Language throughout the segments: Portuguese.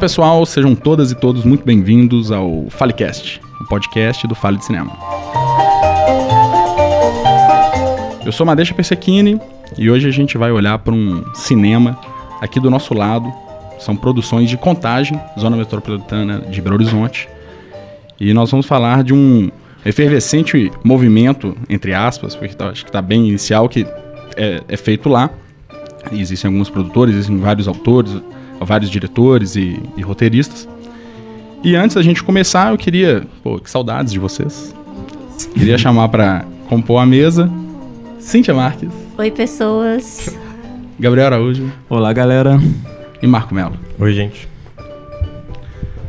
pessoal, sejam todas e todos muito bem-vindos ao Falecast, o podcast do Fale de Cinema. Eu sou Madeixa Persequini e hoje a gente vai olhar para um cinema aqui do nosso lado. São produções de Contagem, Zona Metropolitana de Belo Horizonte. E nós vamos falar de um efervescente movimento, entre aspas, porque tá, acho que está bem inicial, que é, é feito lá. Existem alguns produtores, existem vários autores, vários diretores e, e, roteiristas. E antes da gente começar, eu queria. Pô, que saudades de vocês. Queria chamar para compor a mesa Cíntia Marques. Oi, pessoas. Gabriel Araújo. Olá, galera. E Marco Melo. Oi, gente.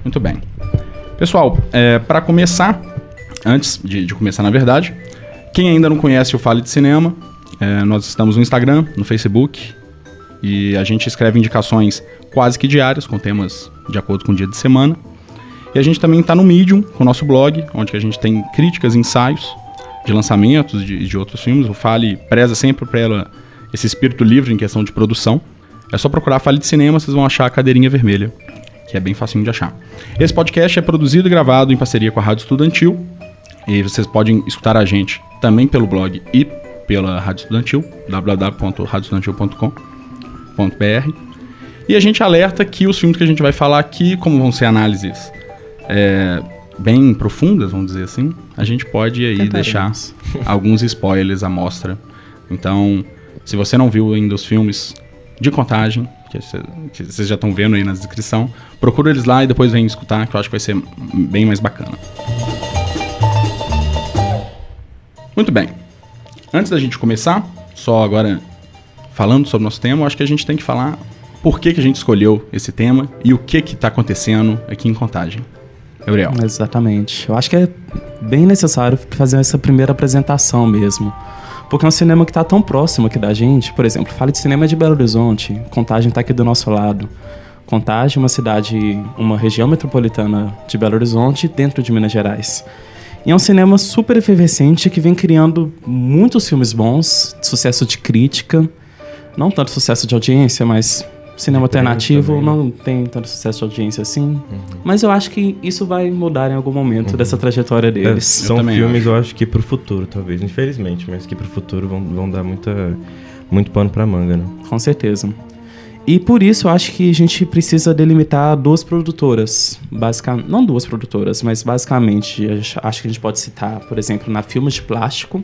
Muito bem. Pessoal, é, para começar, antes de, de, começar na verdade, quem ainda não conhece o Fale de Cinema, é, nós estamos no Instagram, no Facebook, e a gente escreve indicações quase que diárias, com temas de acordo com o dia de semana. E a gente também está no Medium, com o nosso blog, onde a gente tem críticas, ensaios de lançamentos de, de outros filmes. O Fale preza sempre para ela esse espírito livre em questão de produção. É só procurar Fale de Cinema, vocês vão achar a cadeirinha vermelha, que é bem facinho de achar. Esse podcast é produzido e gravado em parceria com a Rádio Estudantil. E vocês podem escutar a gente também pelo blog e pela Rádio Estudantil, www.radioestudantil.com.br. E a gente alerta que os filmes que a gente vai falar aqui, como vão ser análises é, bem profundas, vamos dizer assim, a gente pode aí Tentaremos. deixar alguns spoilers à mostra. Então, se você não viu ainda os filmes de contagem, que vocês já estão vendo aí na descrição, procura eles lá e depois vem escutar, que eu acho que vai ser bem mais bacana. Muito bem. Antes da gente começar, só agora falando sobre o nosso tema, eu acho que a gente tem que falar por que, que a gente escolheu esse tema e o que está acontecendo aqui em Contagem. Gabriel. Exatamente. Eu acho que é bem necessário fazer essa primeira apresentação mesmo. Porque é um cinema que está tão próximo aqui da gente. Por exemplo, fala de cinema de Belo Horizonte. Contagem está aqui do nosso lado. Contagem é uma cidade, uma região metropolitana de Belo Horizonte, dentro de Minas Gerais. E é um cinema super efervescente que vem criando muitos filmes bons, sucesso de crítica, não tanto sucesso de audiência, mas cinema alternativo também, não tem tanto sucesso de audiência assim. Uhum. Mas eu acho que isso vai mudar em algum momento uhum. dessa trajetória deles. É, são eu filmes, acho. eu acho que pro futuro, talvez, infelizmente, mas que pro futuro vão, vão dar muita, muito pano pra manga, né? Com certeza. E por isso eu acho que a gente precisa delimitar duas produtoras. Basicamente, não duas produtoras, mas basicamente acho que a gente pode citar, por exemplo, na Filmes de Plástico,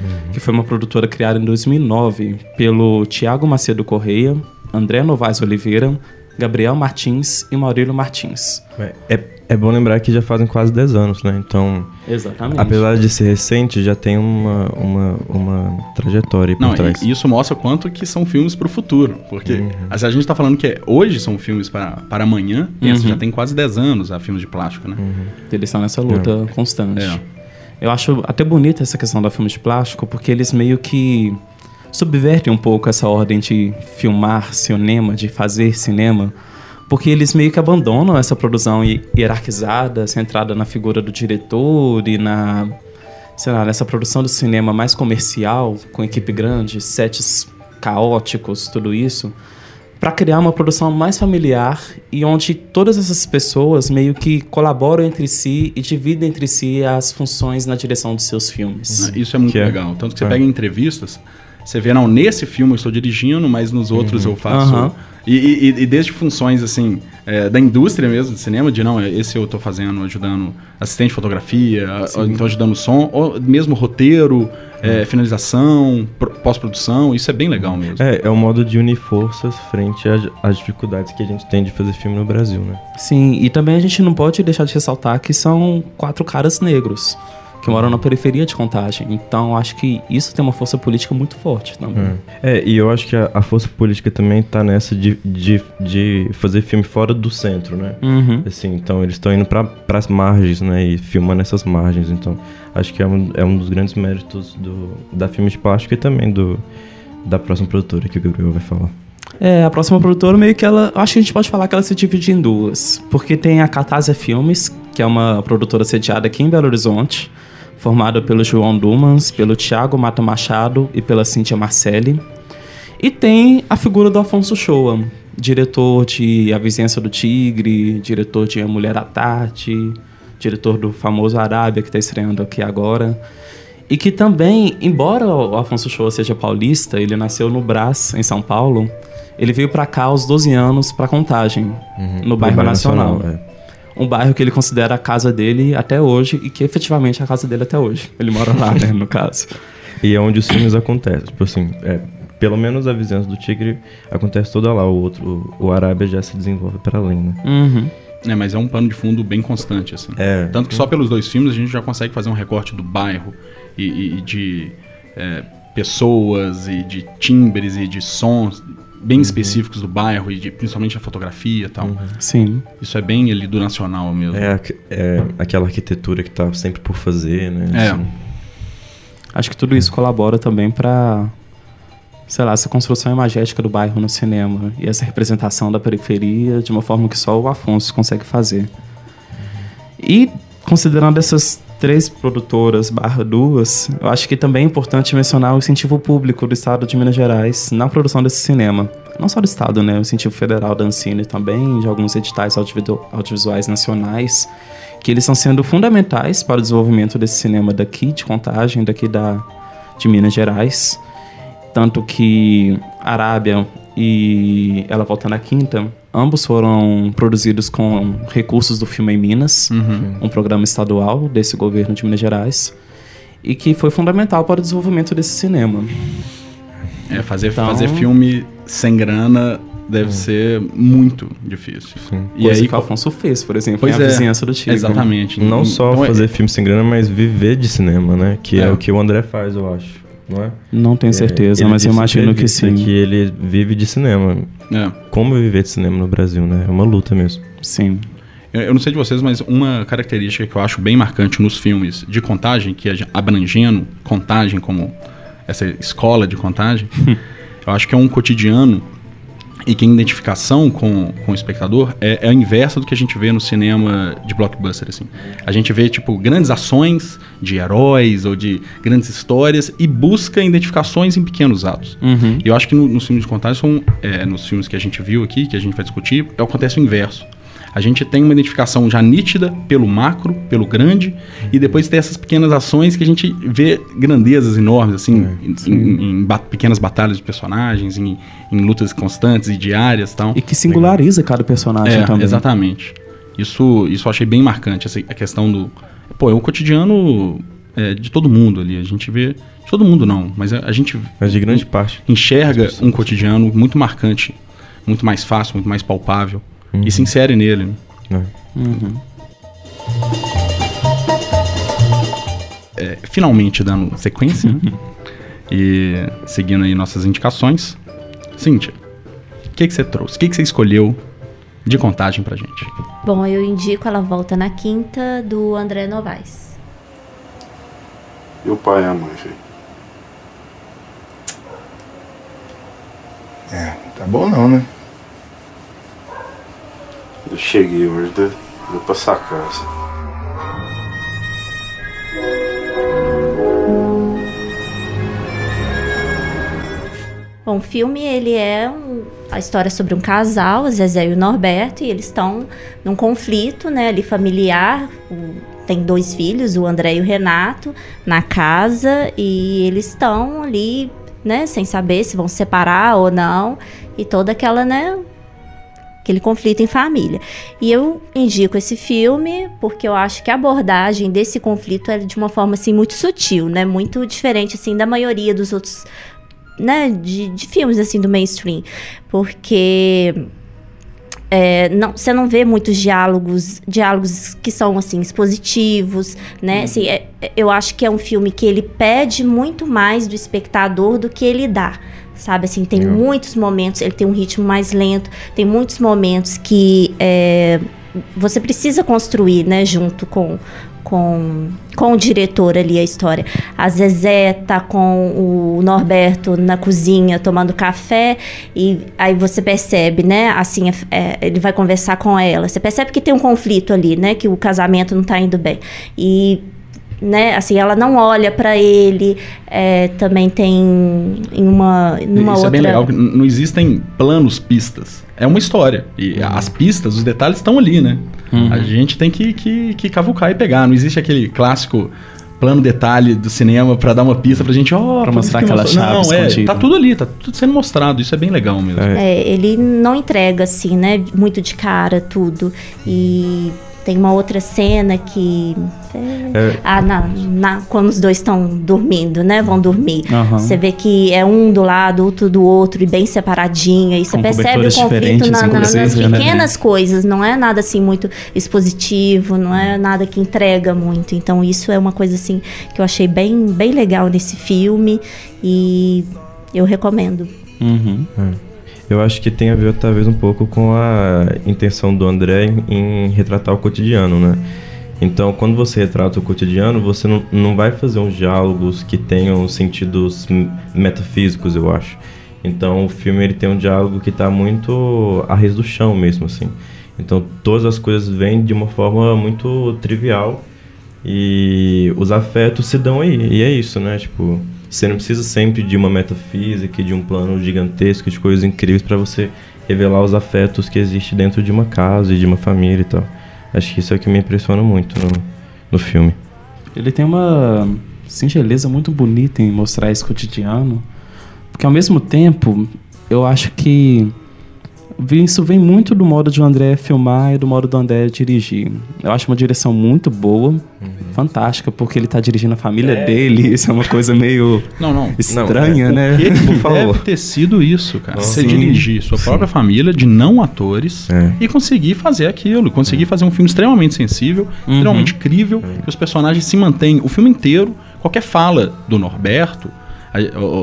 uhum. que foi uma produtora criada em 2009 pelo Tiago Macedo Correia, André Novaes Oliveira, Gabriel Martins e Maurílio Martins. É, é bom lembrar que já fazem quase 10 anos, né? Então, Exatamente. apesar de ser recente, já tem uma, uma, uma trajetória por Não, trás. E isso mostra quanto que são filmes para o futuro. Porque uhum. se a gente está falando que é, hoje são filmes para, para amanhã, uhum. já tem quase 10 anos a filmes de plástico, né? Uhum. Eles estão nessa luta é. constante. É. Eu acho até bonita essa questão da filme de plástico, porque eles meio que subvertem um pouco essa ordem de filmar cinema, de fazer cinema, porque eles meio que abandonam essa produção hierarquizada, centrada na figura do diretor e na, sei lá, nessa produção do cinema mais comercial, com equipe grande, sets caóticos, tudo isso, para criar uma produção mais familiar e onde todas essas pessoas meio que colaboram entre si e dividem entre si as funções na direção dos seus filmes. Isso é muito que é legal. Tanto que você é. pega entrevistas, você vê, não, nesse filme eu estou dirigindo, mas nos outros uhum. eu faço. Uhum. E, e, e, desde funções, assim, é, da indústria mesmo, de cinema, de não, esse eu estou fazendo, ajudando assistente de fotografia, então ajudando som, ou mesmo roteiro, é, finalização, pós-produção, isso é bem legal mesmo. É, é um modo de unir forças frente às dificuldades que a gente tem de fazer filme no Brasil, né? Sim, e também a gente não pode deixar de ressaltar que são quatro caras negros que moram na periferia de Contagem. Então, acho que isso tem uma força política muito forte também. É, é e eu acho que a, a, força política também está nessa de, de, de, fazer filme fora do centro, né? Uhum. Assim, então, eles estão indo para as margens, né? E filmando essas margens. Então, acho que é um, é um dos grandes méritos do, da Filme de Plástico e também do, da próxima produtora que o Gabriel vai falar. É, a próxima produtora meio que ela. Acho que a gente pode falar que ela se divide em duas. Porque tem a Catarsia Filmes, que é uma produtora sediada aqui em Belo Horizonte formada pelo João Dumans, pelo Tiago Mata Machado e pela Cíntia Marcelli. E tem a figura do Afonso Shoa, diretor de A Vizinhança do Tigre, diretor de A Mulher à Tarde, diretor do famoso Arábia, que está estreando aqui agora. E que também, embora o Afonso Shoa seja paulista, ele nasceu no Brás, em São Paulo, ele veio para cá aos 12 anos para Contagem, uhum, no bairro Nacional. Nacional é. Um bairro que ele considera a casa dele até hoje e que efetivamente é a casa dele até hoje. Ele mora lá, né, no caso. E é onde os filmes acontecem. Tipo assim, é, pelo menos a vizinhança do Tigre acontece toda lá. O outro, o Arábia já se desenvolve para além, né? Uhum. É, mas é um pano de fundo bem constante, assim. É. Tanto que só pelos dois filmes a gente já consegue fazer um recorte do bairro e, e de é, pessoas e de timbres e de sons bem uhum. específicos do bairro e de, principalmente a fotografia e tal. Uhum. Sim. Isso é bem ali do nacional mesmo. É, é aquela arquitetura que tá sempre por fazer, né? É. Assim. Acho que tudo isso colabora também para sei lá, essa construção imagética do bairro no cinema e essa representação da periferia de uma forma que só o Afonso consegue fazer. E considerando essas três produtoras barra duas, eu acho que também é importante mencionar o incentivo público do Estado de Minas Gerais na produção desse cinema. Não só do Estado, né? O incentivo federal da Ancine também, de alguns editais audiovisuais nacionais, que eles estão sendo fundamentais para o desenvolvimento desse cinema daqui de Contagem, daqui da, de Minas Gerais. Tanto que Arábia e Ela Volta na Quinta, ambos foram produzidos com recursos do Filme em Minas, uhum. um programa estadual desse governo de Minas Gerais, e que foi fundamental para o desenvolvimento desse cinema. É, fazer, então, fazer filme sem grana deve hum. ser muito difícil. Sim. E Coisa aí que o Afonso fez, por exemplo, pois é, a vizinhança do Tigre. Exatamente. Não só então, é fazer é... filme sem grana, mas viver de cinema, né? Que é. é o que o André faz, eu acho não é? Não tenho certeza, é, mas eu imagino que, que sim. Que ele vive de cinema. É. Como viver de cinema no Brasil, né? É uma luta mesmo. Sim. Eu, eu não sei de vocês, mas uma característica que eu acho bem marcante nos filmes de contagem, que é abrangendo contagem como essa escola de contagem, eu acho que é um cotidiano e que a identificação com, com o espectador é, é a inversa do que a gente vê no cinema de blockbuster, assim. A gente vê, tipo, grandes ações de heróis ou de grandes histórias e busca identificações em pequenos atos. Uhum. E eu acho que no, nos filmes de contagem, são, é, nos filmes que a gente viu aqui, que a gente vai discutir, acontece o inverso a gente tem uma identificação já nítida pelo macro, pelo grande, e depois tem essas pequenas ações que a gente vê grandezas enormes, assim, é, em, em, em pequenas batalhas de personagens, em, em, lutas constantes e diárias e tal. E que singulariza cada personagem é, também. Exatamente. Isso, isso eu achei bem marcante, essa, a questão do. Pô, é o cotidiano é, de todo mundo ali. A gente vê. De todo mundo não, mas a, a gente. Mas de grande parte. Enxerga um cotidiano muito marcante, muito mais fácil, muito mais palpável uhum. e se insere nele. Né? É. Uhum. É, finalmente dando sequência né? e seguindo aí nossas indicações. Cíntia, o que, que você trouxe? O que, que você escolheu de contagem pra gente? Bom, eu indico Ela Volta na Quinta, do André Novaes. E o pai e a mãe, filho? É, tá bom não, né? Eu cheguei hoje, deu, deu pra sacar. Assim. Bom, o filme ele é um, a história sobre um casal, Zezé e o Norberto, e eles estão num conflito, né, ali familiar. O, tem dois filhos, o André e o Renato, na casa e eles estão ali, né, sem saber se vão se separar ou não, e toda aquela, né, aquele conflito em família. E eu indico esse filme porque eu acho que a abordagem desse conflito é de uma forma assim muito sutil, né? Muito diferente assim da maioria dos outros, né, de, de filmes assim do mainstream, porque é, não, você não vê muitos diálogos, diálogos que são assim expositivos, né? Uhum. Assim, é, eu acho que é um filme que ele pede muito mais do espectador do que ele dá sabe? Assim, tem muitos momentos, ele tem um ritmo mais lento, tem muitos momentos que é, você precisa construir, né, junto com, com, com o diretor ali a história. A Zezé tá com o Norberto na cozinha tomando café e aí você percebe, né? Assim, é, é ele vai conversar com ela. Você percebe que tem um conflito ali, né? Que o casamento não tá indo bem. E né? Assim, ela não olha para ele. É, também tem em uma numa Isso outra. é bem legal. Não existem planos, pistas. É uma história. E uhum. as pistas, os detalhes estão ali, né? Uhum. A gente tem que, que, que cavucar e pegar. Não existe aquele clássico plano detalhe do cinema para dar uma pista pra gente, ó, oh, pra mostrar aquela chave Não, é, tá tudo ali, tá tudo sendo mostrado, isso é bem legal mesmo. É. é, ele não entrega assim, né, muito de cara tudo. E tem uma outra cena que. É. Ah, na, na, quando os dois estão dormindo, né? Vão dormir. Uhum. Você vê que é um do lado, outro do outro, e bem separadinho. E você percebe o conflito na, na, nas né? pequenas coisas. Não é nada assim muito expositivo, não é nada que entrega muito. Então, isso é uma coisa assim que eu achei bem, bem legal nesse filme. E eu recomendo. Uhum. É. Eu acho que tem a ver talvez um pouco com a intenção do André em, retratar o cotidiano, né? Então, quando você retrata o cotidiano, você não, não vai fazer uns diálogos que tenham sentidos metafísicos, eu acho. Então, o filme ele tem um diálogo que está muito a res do chão mesmo, assim. Então, todas as coisas vêm de uma forma muito trivial e os afetos se dão aí. E é isso, né? Tipo, você não precisa sempre de uma metafísica, de um plano gigantesco, de coisas incríveis para você revelar os afetos que existem dentro de uma casa e de uma família e tal. Acho que isso é o que me impressiona muito no, no filme. Ele tem uma singeleza muito bonita em mostrar esse cotidiano, porque ao mesmo tempo eu acho que isso vem muito do modo de o André filmar e do modo do André dirigir. Eu acho uma direção muito boa, uhum. fantástica, porque ele está dirigindo a família é. dele. Isso é uma coisa meio não, não. estranha, não, é. né? Por favor. Deve ter sido isso, cara. Você Sim. dirigir sua própria Sim. família de não atores é. e conseguir fazer aquilo. Conseguir é. fazer um filme extremamente sensível, uhum. extremamente crível, é. que os personagens se mantêm o filme inteiro. Qualquer fala do Norberto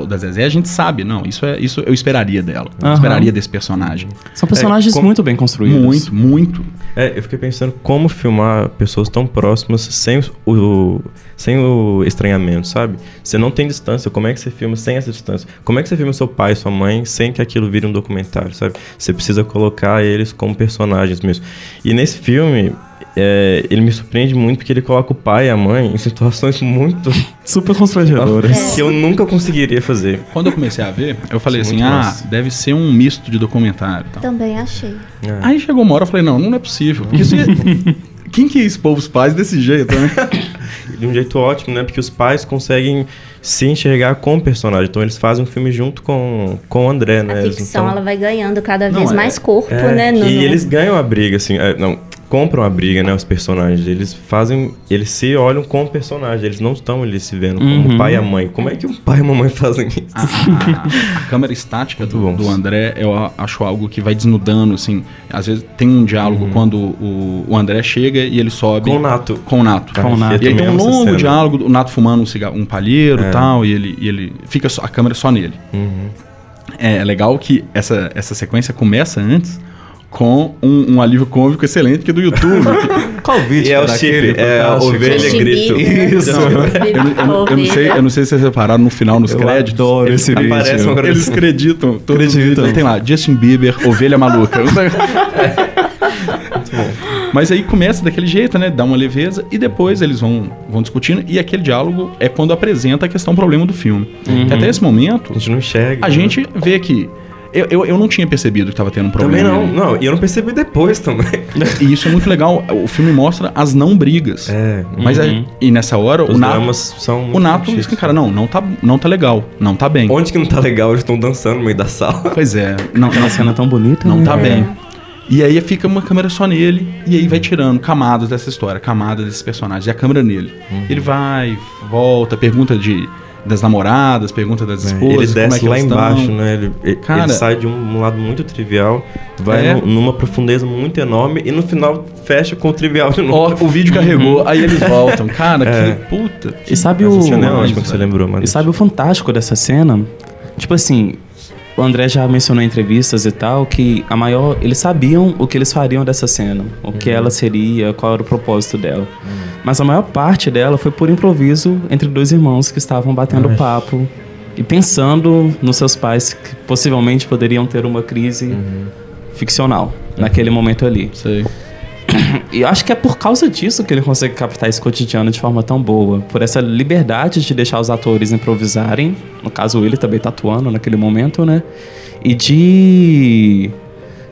da Zezé, a gente sabe, não, isso é isso eu esperaria dela. Eu uhum. esperaria desse personagem. São personagens é, como, muito bem construídos. Muito, muito. É, eu fiquei pensando como filmar pessoas tão próximas sem o, sem o estranhamento, sabe? Você não tem distância, como é que você filma sem essa distância? Como é que você filma seu pai, sua mãe, sem que aquilo vire um documentário, sabe? Você precisa colocar eles como personagens mesmo. E nesse filme, é, ele me surpreende muito porque ele coloca o pai e a mãe em situações muito super constrangedoras é. que eu nunca conseguiria fazer. Quando eu comecei a ver, eu falei Isso assim: ah, massa. deve ser um misto de documentário. Tal. Também achei. É. Aí chegou uma hora eu falei: não, não é possível. Porque isso Quem que expôs os pais desse jeito, né? de um jeito ótimo, né? Porque os pais conseguem se enxergar com o personagem. Então eles fazem um filme junto com, com o André, né? A ficção então... ela vai ganhando cada vez não, mais é, corpo, é, né? No, e no... eles ganham a briga, assim. É, não, compram a briga, né? Os personagens. Eles fazem. Eles se olham como personagem. Eles não estão ali se vendo como uhum. pai e a mãe. Como é que o pai e a mamãe fazem isso? A, a, a câmera estática do, do, André, eu acho algo que vai desnudando, assim. Às vezes tem um diálogo uhum. quando o, o André chega e ele sobe. Com o Nato. Com o Nato. Com o Nato. E aí tem um longo diálogo, o Nato fumando um, cigarro, um palheiro e é. tal, e ele, e ele fica só, a câmera só nele. Uhum. É legal que essa, essa sequência começa antes com um, um, alívio cômico excelente que é do YouTube. Qual vídeo? E é o chip, é a ovelha grito. Isso. eu, eu, eu, não sei, eu não sei se vocês repararam no final, nos eu créditos. Adoro esse vídeo. Eles acreditam. Todos acreditam. Tem lá, Justin Bieber, ovelha maluca. Muito bom. Mas aí começa daquele jeito, né? Dá uma leveza e depois eles vão, vão discutindo. E aquele diálogo é quando apresenta a questão problema do filme. Uhum. Até esse momento. A gente não enxerga. A né? gente vê que eu, eu, eu, não tinha percebido que estava tendo um problema. Também não, não. E eu não percebi depois também. E isso é muito legal. O filme mostra as não brigas. É. Mas uhum. aí, e nessa hora, Os o Nato. são o Nato diz que, cara, não, não tá, não tá legal. Não tá bem. Onde que não tá legal? Eles estão dançando no meio da sala. Pois é. Não, Aquela cena tão bonita. Não né? tá é. bem. E aí fica uma câmera só nele, e aí vai tirando camadas dessa história, camadas desses personagens, e a câmera nele. Uhum. Ele vai, volta, pergunta de das namoradas, pergunta das é, esposas. Ele desce é lá embaixo, né? Ele, Cara, ele sai de um lado muito trivial, vai é... numa profundeza muito enorme e no final fecha com o trivial de novo. o vídeo carregou, aí eles voltam. Cara, é. que puta. Que... E sabe o. É que você lembrou, mano. E sabe o fantástico dessa cena? Tipo assim, o André já mencionou em entrevistas e tal que a maior. Eles sabiam o que eles fariam dessa cena, o uhum. que ela seria, qual era o propósito dela. Uhum. Mas a maior parte dela foi por improviso entre dois irmãos que estavam batendo Ai. papo e pensando nos seus pais que possivelmente poderiam ter uma crise uhum. ficcional naquele momento ali. Sei. E acho que é por causa disso que ele consegue captar esse cotidiano de forma tão boa. Por essa liberdade de deixar os atores improvisarem. No caso, ele também tá atuando naquele momento, né? E de.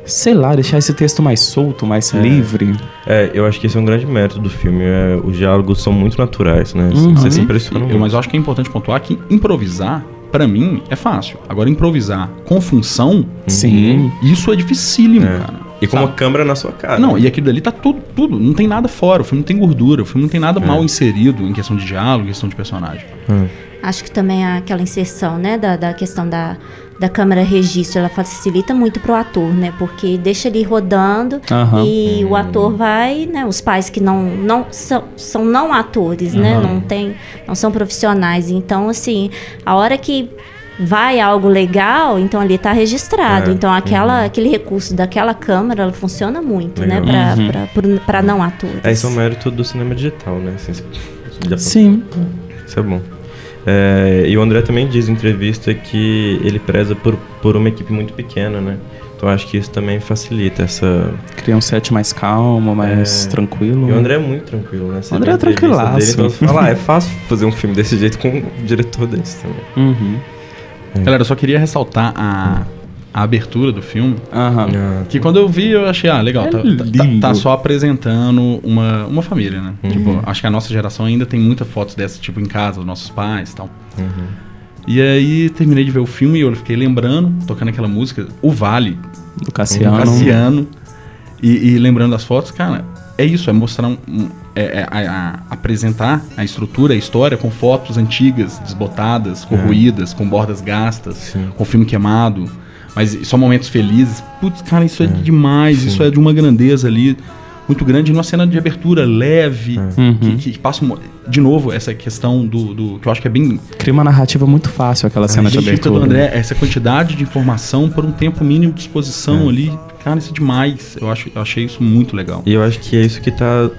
Sei lá, deixar esse texto mais solto, mais é. livre. É, eu acho que esse é um grande mérito do filme. É, os diálogos são muito naturais, né? Uhum. Você se impressiona muito. Mas eu acho que é importante pontuar que improvisar para mim é fácil. Agora improvisar com função, sim, isso é dificílimo, é. cara. E com uma câmera na sua cara. Não, e aquilo dali tá tudo, tudo. Não tem nada fora. O filme não tem gordura. O filme não tem nada é. mal inserido em questão de diálogo, em questão de personagem. Hum. Acho que também aquela inserção, né, da, da questão da, da câmera registro, ela facilita muito pro ator, né? Porque deixa ele rodando uhum. e o ator vai, né? Os pais que não, não são, são não atores, uhum. né? Não tem, não são profissionais. Então, assim, a hora que vai algo legal, então ali está registrado. É, então aquela, uhum. aquele recurso daquela câmera ela funciona muito, né, legal. né, para uhum. não atores. É, isso é o mérito do cinema digital, né? Assim, Sim. Isso é bom. É, e o André também diz em entrevista que ele preza por, por uma equipe muito pequena, né? Então acho que isso também facilita essa. Cria um set mais calmo, mais é... tranquilo. E o André é muito tranquilo, né? Você o André é tranquilaço. Dele, então, fala, ah, é fácil fazer um filme desse jeito com um diretor desse também. Uhum. É. Galera, eu só queria ressaltar a, a abertura do filme. Uhum. Que quando eu vi, eu achei, ah, legal, é tá, tá, tá, só apresentando uma, uma família, né? Uhum. Tipo, acho que a nossa geração ainda tem muitas fotos dessa, tipo, em casa, dos nossos pais e tal. Uhum. E aí terminei de ver o filme e eu fiquei lembrando, tocando aquela música, O Vale. Do Cassiano. Do Cassiano. E, e lembrando das fotos, cara, é isso, é mostrar um, um é, é, a, a, apresentar a estrutura, a história com fotos antigas, desbotadas, corroídas, é. com bordas gastas, Sim. com filme queimado, mas só momentos felizes. Putz, cara, isso é, é demais, Sim. isso é de uma grandeza ali muito grande numa cena de abertura leve, é. uhum. que, que, passa de novo essa questão do, do, que eu acho que é bem cria uma narrativa muito fácil aquela cena de abertura. Do André, essa quantidade de informação por um tempo mínimo de exposição é. ali Cara, isso é demais. Eu, acho, eu achei isso muito legal. E eu acho que é isso que tá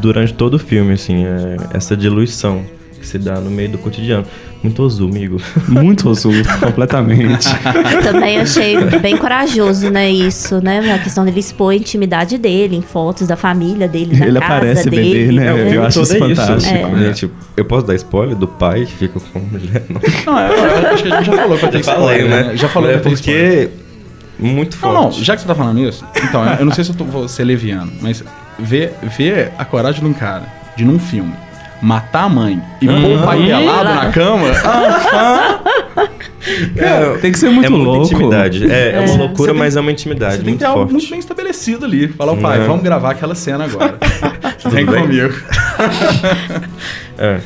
durante todo o filme, assim, é essa diluição que se dá no meio do cotidiano. Muito osu, amigo. Muito osu, completamente. Eu também achei bem corajoso, né, isso, né? A questão dele expor a intimidade dele, em fotos da família dele, da Ele casa aparece dele. bebê, né? É, eu acho isso fantástico. É. Gente, eu posso dar spoiler do pai que fica com mulher? Não, não eu, eu acho que a gente já falou que eu tenho spoiler, né? né? Já falou é, que porque... Muito forte. Não, não, já que você tá falando isso, então, eu não sei se eu tô, vou ser leviano, mas ver, ver a coragem de um cara, de num filme, matar a mãe e uhum. pôr o pai pelado na cama. é, tem que ser muito é louco. intimidade. É, é, uma loucura, tem, mas é uma intimidade. Você tem que ter forte. algo muito bem estabelecido ali. Falar, o pai, vamos gravar aquela cena agora. Vem comigo. é.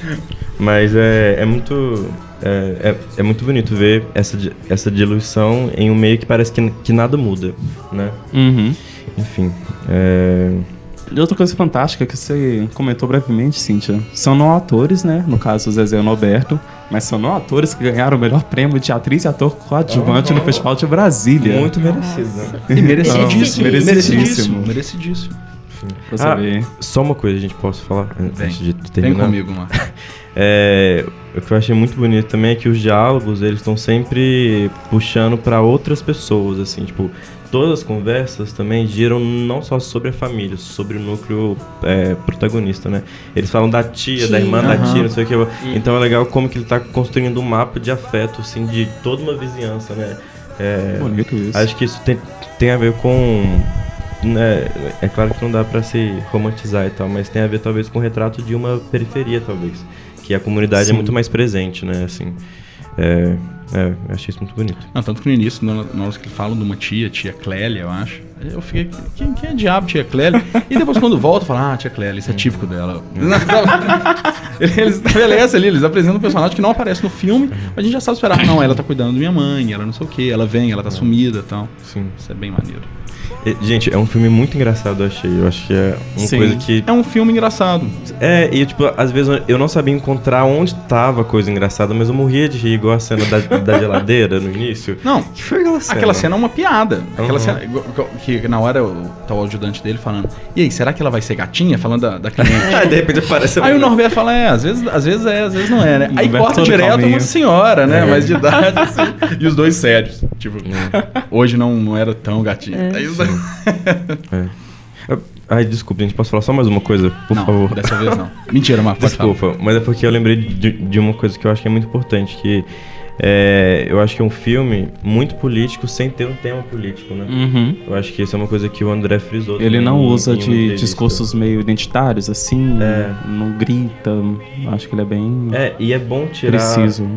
Mas é, é muito é, é, é, muito bonito ver essa, essa diluição em um meio que parece que, que nada muda, né? Uhum. Enfim. É... E outra coisa fantástica que você comentou brevemente, Cíntia, são não atores, né? No caso, o Zezé e o Norberto, mas são não atores que ganharam o melhor prêmio de atriz e ator coadjuvante oh, no Festival de Brasília. Muito merecido. E merecidíssimo. Merecidíssimo. Merecidíssimo. Ah, só uma coisa a gente pode falar Vem. antes de terminar. Vem comigo, Marcos. É, o que eu achei muito bonito também é que os diálogos eles estão sempre puxando para outras pessoas, assim, tipo, todas as conversas também giram não só sobre a família, sobre o núcleo é, protagonista, né? Eles falam da tia, tia. da irmã uhum. da tia, não sei o que. Então é legal como que ele está construindo um mapa de afeto, assim, de toda uma vizinhança, né? É, bonito isso. Acho que isso tem, tem a ver com né, é claro que não dá para se romantizar e tal, mas tem a ver talvez com o retrato de uma periferia, talvez que a comunidade é Sim. é muito mais presente, né? Assim, é, é, eu achei isso muito bonito. Não, tanto que no início, na hora que falam de uma tia, tia Clélia, eu acho, eu fiquei, quem, quem é diabo, tia Clélia? E depois quando volta, fala, ah, tia Clélia, isso é típico dela. eles estabelecem ali, eles apresentam um personagem que não aparece no filme, mas a gente já sabe esperar, não, ela tá cuidando da minha mãe, ela não sei o que, ela vem, ela tá sumida e tal. Sim. Isso é bem maneiro. Gente, é um filme muito engraçado, eu achei. Eu acho que é uma Sim. coisa que. É um filme engraçado. É, e tipo, às vezes eu não sabia encontrar onde tava a coisa engraçada, mas eu morria de rir, igual a cena da, da geladeira no início. Não, que foi aquela cena? Aquela cena é uma piada. Aquela uhum. cena. Que na hora tá o ajudante dele falando. E aí, será que ela vai ser gatinha? Falando da, da cliente. aí de repente aparece Aí o Norberto fala, é, às vezes, às vezes é, às vezes não é, né? Aí corta direto uma senhora, né? É. Mais de idade, assim. E os dois sérios. Tipo, é. hoje não, não era tão gatinho. É. Aí os dois... É. Ai, desculpa, gente pode falar só mais uma coisa, por não, favor? dessa vez não. Mentira, Marco, Desculpa, falar. mas é porque eu lembrei de, de, uma coisa que eu acho que é muito importante, que é, eu acho que é um filme muito político sem ter um tema político, né? Uhum. Eu acho que isso é uma coisa que o André frisou. Ele não usa de discursos meio identitários, assim, é. não grita. Acho que ele é bem. É, e é bom tirar. Preciso.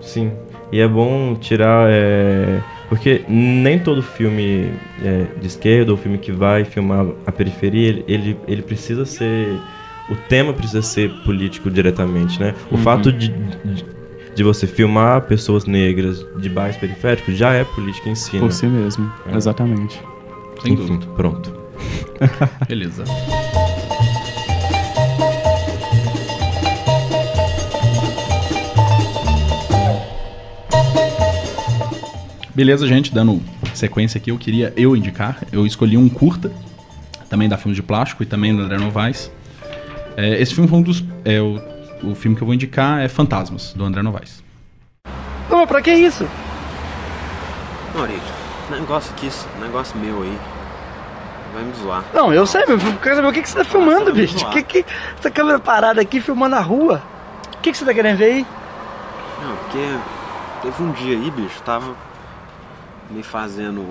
Sim. E é bom tirar. É... Porque nem todo filme é, de esquerda ou filme que vai filmar a periferia, ele, ele, ele precisa ser. O tema precisa ser político diretamente, né? O uhum. fato de, de de você filmar pessoas negras de bairros periféricos já é política em si. Por né? si mesmo, é. exatamente. Sem Enfim, dúvida. pronto. Beleza. Beleza, gente, dando sequência aqui, eu queria eu indicar. Eu escolhi um curta, também da Filmes de Plástico e também da André Novaes. É, esse filme foi um dos. É, o o filme que eu vou indicar é Fantasmas, do André Novaes. Não, pra que isso? Maurício, negócio aqui, negócio meu aí. Vai me zoar. Não, eu sei, meu. Eu quero saber o que, que você tá filmando, bicho. Que, que, essa câmera parada aqui filmando a rua. O que, que você tá querendo ver aí? Não, porque teve um dia aí, bicho, tava me fazendo.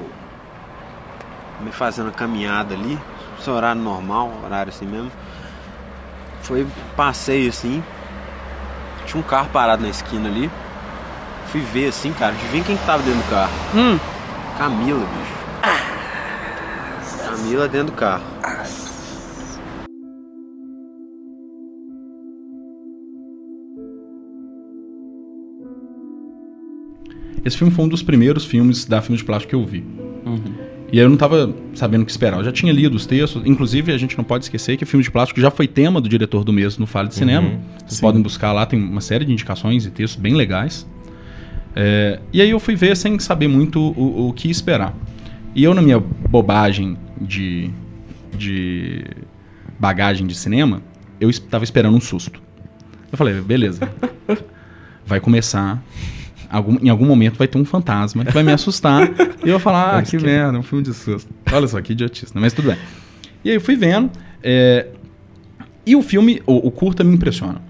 me fazendo caminhada ali. Esse horário normal, horário assim mesmo. Foi passeio assim. Tinha um carro parado na esquina ali. Fui ver assim, cara. Adivinha quem que tava dentro do carro? Hum. Camila, bicho. Ah. Camila dentro do carro. Esse filme foi um dos primeiros filmes da Filme de Plástico que eu vi. Uhum. E aí eu não estava sabendo o que esperar. Eu já tinha lido os textos. Inclusive, a gente não pode esquecer que o filme de plástico já foi tema do diretor do mês no Fale de Cinema. Uhum, Vocês sim. podem buscar lá, tem uma série de indicações e textos bem legais. É, e aí eu fui ver sem saber muito o, o, que esperar. E eu, na minha bobagem de, de bagagem de cinema, eu estava esperando um susto. Eu falei, beleza. Vai começar algum, em algum momento vai ter um fantasma que vai me assustar. e eu vou falar, ah, que, que merda, um filme de susto. Olha só, que idiotice, mas tudo bem. E aí eu fui vendo. É, e o filme, o, o, curta me impressiona.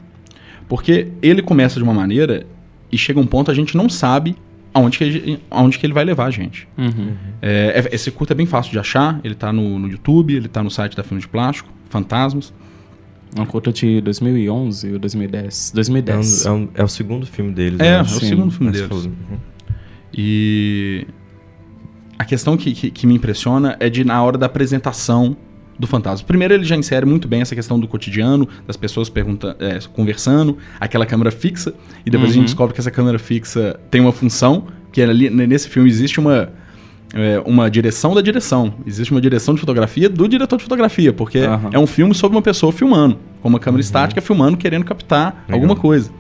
Porque ele começa de uma maneira e chega um ponto a gente não sabe aonde que, aonde que ele vai levar a gente. Uhum. É, é esse curta é bem fácil de achar, ele está no, no YouTube, ele está no site da Filme de Plástico, Fantasmas. É um curta de 2011 ou 2010? 2010. É, um, é, um, é o segundo filme deles. É, né? é o segundo filme deles. Uhum. E a questão que, que, que, me impressiona é de na hora da apresentação do fantasma. Primeiro ele já insere muito bem essa questão do cotidiano, das pessoas pergunta, é, conversando, aquela câmera fixa, e depois uhum. a gente uhum. descobre que essa câmera fixa tem uma função, que ali, nesse filme existe uma é, uma direção da direção. Existe uma direção de fotografia do diretor de fotografia, porque uhum. é um filme sobre uma pessoa filmando, com uma câmera uhum. estática filmando, querendo captar legal. alguma coisa.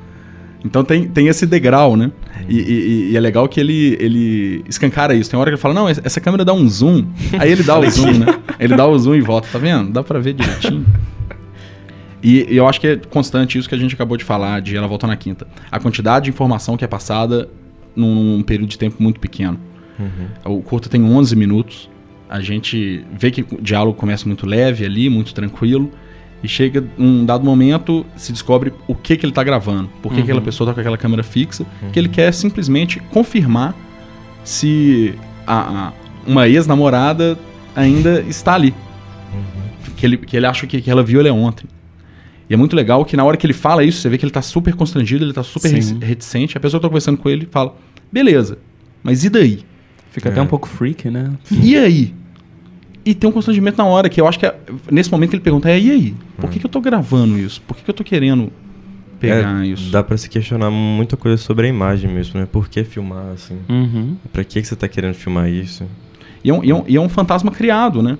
Então tem, tem esse degrau, né? Uhum. E, e, e, é legal que ele, ele escancara isso. Tem hora que ele fala, não, essa câmera dá um zoom. Aí ele dá o zoom, né? Ele dá o zoom e volta, tá vendo? Dá pra ver direitinho. E, e eu acho que é constante isso que a gente acabou de falar, de ela volta na quinta. A quantidade de informação que é passada num período de tempo muito pequeno. Uhum. O curta tem 11 minutos. A gente vê que o diálogo começa muito leve ali, muito tranquilo. E chega um dado momento, se descobre o que, que ele está gravando. Por que, uhum. aquela pessoa está com aquela câmera fixa. Uhum. Que ele quer simplesmente confirmar se a, a uma ex-namorada ainda está ali. Uhum. Que, ele, que ele acha que, que ela viu ele ontem. E é muito legal que na hora que ele fala isso, você vê que ele está super constrangido, ele está super Sim. reticente. A pessoa que está conversando com ele fala: beleza, mas e daí? Fica é. até um pouco freak, né? E aí? E tem um constrangimento na hora, que eu acho que é, nesse momento que ele pergunta, é, e aí? Por que, hum. que eu tô gravando isso? Por que, que eu tô querendo pegar é, isso? Dá pra se questionar muita coisa sobre a imagem mesmo, né? Por que filmar, assim? Uhum. Pra que, que você tá querendo filmar isso? E é um, e é um, e é um fantasma criado, né?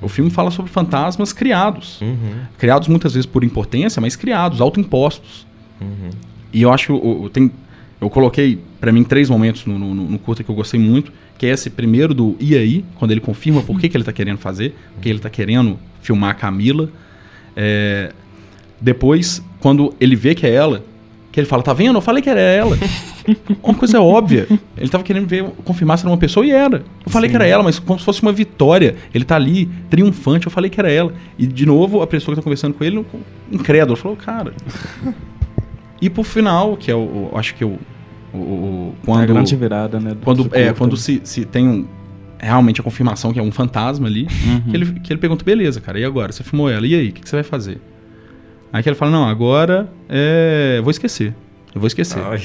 O filme fala sobre fantasmas criados. Uhum. Criados muitas vezes por importância, mas criados, autoimpostos. Uhum. E eu acho que tem, eu coloquei, para mim, três momentos no, no, no, curta que eu gostei muito, que é esse primeiro do e aí, quando ele confirma por que, que ele está querendo fazer, porque ele está querendo filmar a Camila. É, depois, quando ele vê que é ela, Que ele fala, tá vendo? Eu falei que era ela. uma coisa óbvia. Ele tava querendo ver, confirmar se era uma pessoa e era. Eu falei Sim. que era ela, mas como se fosse uma vitória. Ele tá ali, triunfante, eu falei que era ela. E de novo, a pessoa que tá conversando com ele, incrédulo, falou, cara. e pro final, que é o. acho que é o. o, o quando, a grande virada, né? Quando, é, quando se, se tem um realmente a confirmação que é um fantasma ali, uhum. que, ele, que ele pergunta, beleza, cara, e agora? Você filmou ela, e aí, o que, que, você vai fazer? Aí que ele fala, não, agora é... eu vou esquecer. Eu vou esquecer. Ai.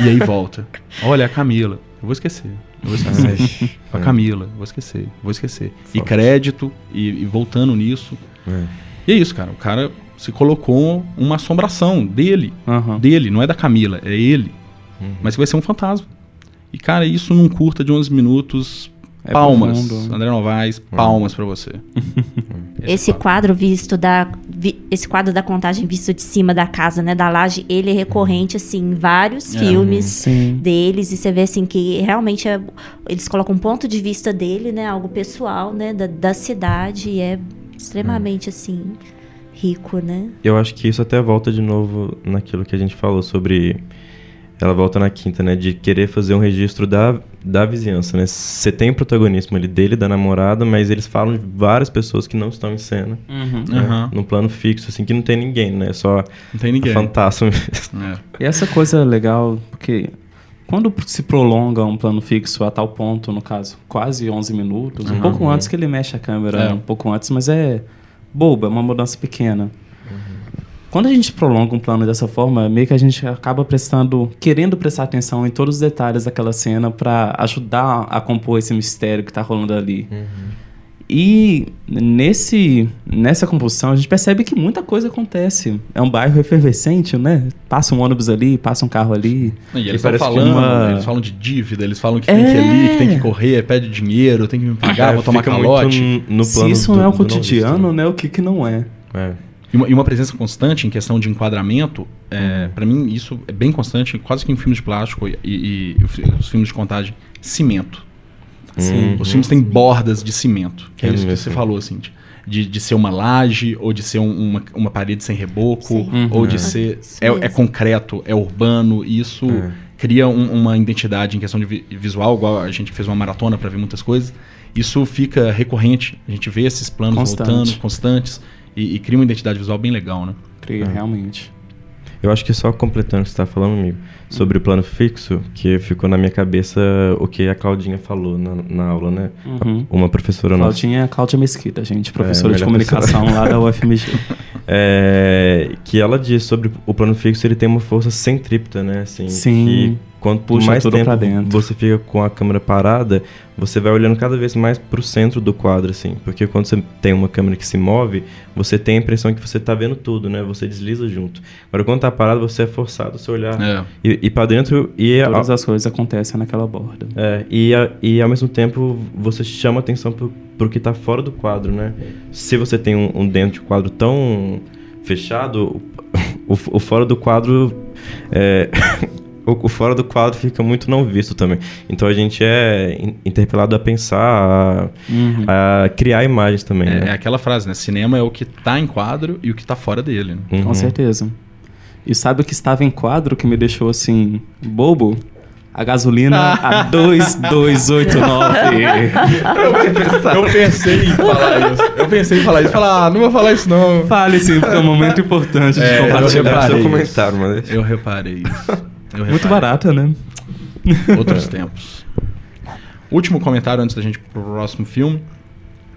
E aí volta. Olha, a Camila. Eu vou esquecer. Eu vou esquecer. a Camila. Eu vou esquecer. Eu vou esquecer. Forte. E crédito, e, e, voltando nisso. É. E é isso, cara. O cara se colocou uma assombração dele. Uhum. Dele, não é da Camila, é ele. Uhum. Mas que vai ser um fantasma. E, cara, isso num curta de 11 minutos. É palmas, profundo. André Novaes, palmas para você. esse quadro visto da vi, esse quadro da contagem visto de cima da casa, né, da laje, ele é recorrente assim em vários é, filmes sim. deles e você vê assim que realmente é, eles colocam um ponto de vista dele, né, algo pessoal, né, da, da cidade e é extremamente assim rico, né? Eu acho que isso até volta de novo naquilo que a gente falou sobre ela volta na quinta, né? De querer fazer um registro da, da vizinhança, né? Você tem o protagonismo ali dele, da namorada, mas eles falam de várias pessoas que não estão em cena. Uhum. Né? Uhum. Num plano fixo, assim, que não tem ninguém, né? Só não tem ninguém. fantasma mesmo. É. E essa coisa é legal, porque quando se prolonga um plano fixo a tal ponto, no caso, quase 11 minutos, uhum. um pouco antes que ele mexe a câmera, é. um pouco antes, mas é boba, é uma mudança pequena. Quando a gente prolonga um plano dessa forma, meio que a gente acaba prestando, querendo prestar atenção em todos os detalhes daquela cena para ajudar a compor esse mistério que tá rolando ali. Uhum. E nesse, nessa composição a gente percebe que muita coisa acontece. É um bairro efervescente, né? Passa um ônibus ali, passa um carro ali. E eles, falando, uma... eles falam de dívida, eles falam que é... tem que ir ali, que tem que correr, pede dinheiro, tem que me pagar, é, vou tomar calote. No, no Se isso não é o cotidiano, né? O que que não é? É. E uma, e uma, presença constante em questão de enquadramento, é, uhum. para mim isso é bem constante, quase que em filmes de plástico e, e, e os filmes de contagem, cimento. Sim. Os filmes têm bordas de cimento, que é, é isso que você falou, assim, de, de ser uma laje, ou de ser um, uma, uma parede sem reboco, uhum. ou de ser... É, é, concreto, é urbano, e isso é. cria um, uma identidade em questão de visual, igual a gente fez uma maratona para ver muitas coisas. Isso fica recorrente, a gente vê esses planos Constante. voltando, constantes, e, e, cria uma identidade visual bem legal, né? Cria, é. realmente. Eu acho que só completando o que você está falando, amigo, sobre o plano fixo, que ficou na minha cabeça o que a Claudinha falou na, na aula, né? Uhum. Uma professora nossa. Claudinha é Cláudia Mesquita, gente, professora é, de comunicação lá da UFMG. é, que ela diz sobre o plano fixo, ele tem uma força centrípeta, né? Assim, Sim. Que Quanto Puxa mais tempo você fica com a câmera parada, você vai olhando cada vez mais para o centro do quadro, assim. Porque quando você tem uma câmera que se move, você tem a impressão que você está vendo tudo, né? Você desliza junto. Agora, quando está parado, você é forçado a se olhar é. e, e para dentro. E Todas a, as coisas acontecem naquela borda. É, e, a, e ao mesmo tempo, você chama atenção para o que está fora do quadro, né? Se você tem um, um dentro de quadro tão fechado, o, o fora do quadro. É, o, fora do quadro fica muito não visto também. Então a gente é interpelado a pensar, a, uhum. a criar imagens também. É, né? é, aquela frase, né? Cinema é o que está em quadro e o que está fora dele. Né? Uhum. Com certeza. E sabe o que estava em quadro que me deixou assim, bobo? A gasolina a 2289. eu, eu pensei em falar isso. Eu pensei em falar isso. Falar, ah, não vou falar isso não. Fale sim, porque é um momento importante é, de compartilhar seu comentário, mano. Eu reparei isso. Muito barata, né? Outros tempos. Último comentário antes da gente ir pro próximo filme.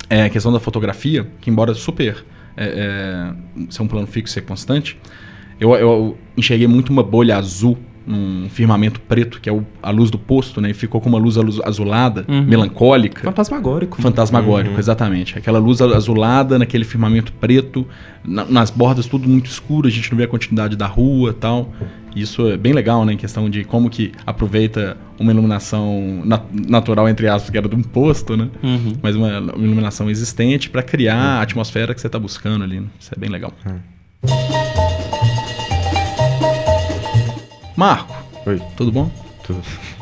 É a questão da fotografia, que embora super é, é, ser um plano fixo e constante, eu, eu enxerguei muito uma bolha azul num firmamento preto, que é o, a luz do posto, né? E ficou com uma luz azulada, uhum. melancólica. Fantasmagórico. Fantasmagórico, uhum. exatamente. Aquela luz azulada naquele firmamento preto, na, nas bordas tudo muito escuro, a gente não vê a continuidade da rua tal. Isso é bem legal, né? Em questão de como que aproveita uma iluminação nat natural, entre aspas, que era de um posto, né? Uhum. Mas uma, uma, iluminação existente para criar a atmosfera que você está buscando ali. Né? Isso é bem legal. Uhum. Marco. Oi. Tudo bom? Tudo.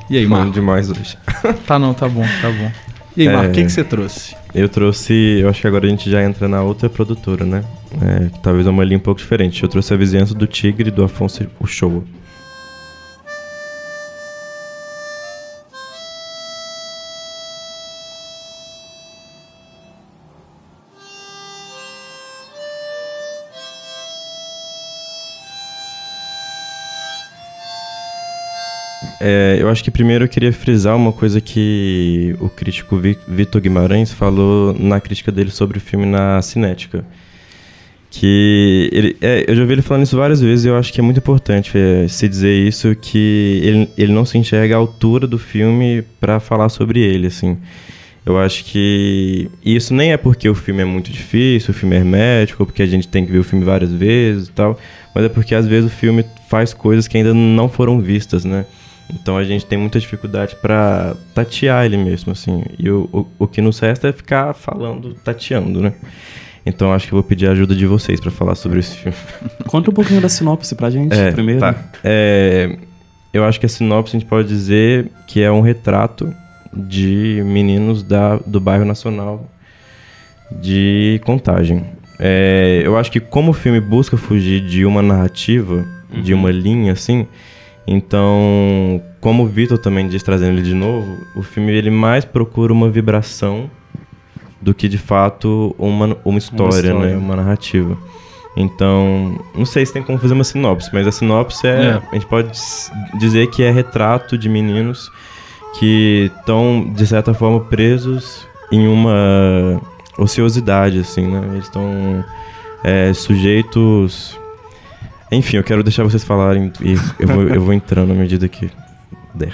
E aí, Marco? demais hoje. tá não, tá bom, tá bom. E aí, é, Marco, o que, que você trouxe? Eu trouxe, eu acho que agora a gente já entra na outra produtora, né? É, talvez uma linha um pouco diferente. Eu trouxe a vizinhança do Tigre do Afonso Uchoa. É, eu acho que primeiro eu queria frisar uma coisa que o crítico Vitor Guimarães falou na crítica dele sobre o filme na Cinética. Que ele, é, eu já ouvi ele falando isso várias vezes e eu acho que é muito importante é, se dizer isso, que ele, ele não se enxerga à altura do filme para falar sobre ele, assim. Eu acho que isso nem é porque o filme é muito difícil, o filme é hermético, porque a gente tem que ver o filme várias vezes e tal, mas é porque às vezes o filme faz coisas que ainda não foram vistas, né? Então a gente tem muita dificuldade para tatear ele mesmo, assim. E o, o, o, que nos resta é ficar falando, tateando, né? Então acho que vou pedir a ajuda de vocês para falar sobre esse filme. Conta um pouquinho da sinopse pra gente é, primeiro. Tá. É, eu acho que a sinopse a gente pode dizer que é um retrato de meninos da, do bairro nacional de Contagem. É, eu acho que como o filme busca fugir de uma narrativa, uhum. de uma linha assim, então, como o Vitor também diz, trazendo ele de novo, o filme ele mais procura uma vibração do que de fato uma, uma, história, uma história, né? Uma narrativa. Então, não sei se tem como fazer uma sinopse, mas a sinopse é, é. a gente pode dizer que é retrato de meninos que estão de certa forma presos em uma ociosidade, assim, né? Eles estão é, sujeitos enfim, eu quero deixar vocês falarem e eu vou, eu vou entrando à medida que der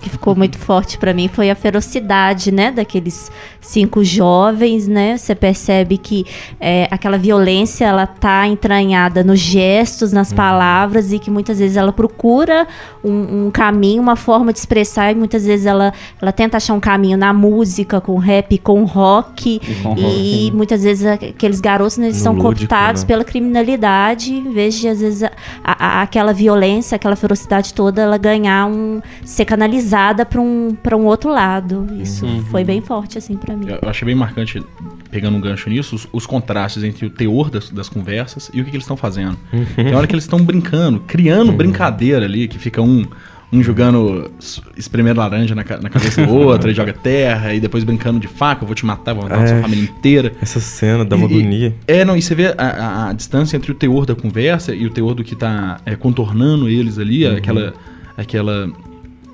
que ficou muito forte para mim foi a ferocidade, né, daqueles cinco jovens, né? Você percebe que é, aquela violência ela tá entranhada nos gestos, nas uhum. palavras e que muitas vezes ela procura um, um, caminho, uma forma de expressar e muitas vezes ela, ela tenta achar um caminho na música, com rap, com rock e, com e rock. muitas vezes aqueles garotos né, eles são lúdico, cooptados né? pela criminalidade em vez de às vezes a, a, aquela violência, aquela ferocidade toda ela ganhar um ser canalizada canalizada para um, pra um outro lado. Isso uhum. foi bem forte, assim, para mim. Eu achei bem marcante, pegando um gancho nisso, os, os contrastes entre o teor das, das conversas e o que, que eles estão fazendo. Uhum. Tem hora que eles estão brincando, criando uhum. brincadeira ali, que fica um um jogando espremer laranja na, na cabeça do outro, e joga terra, e depois brincando de faca, eu vou te matar, vou matar é, a sua é. família inteira. Essa cena dá uma agonia. É, não, e você vê a, a, a, distância entre o teor da conversa e o teor do que tá é, contornando eles ali, uhum. aquela, aquela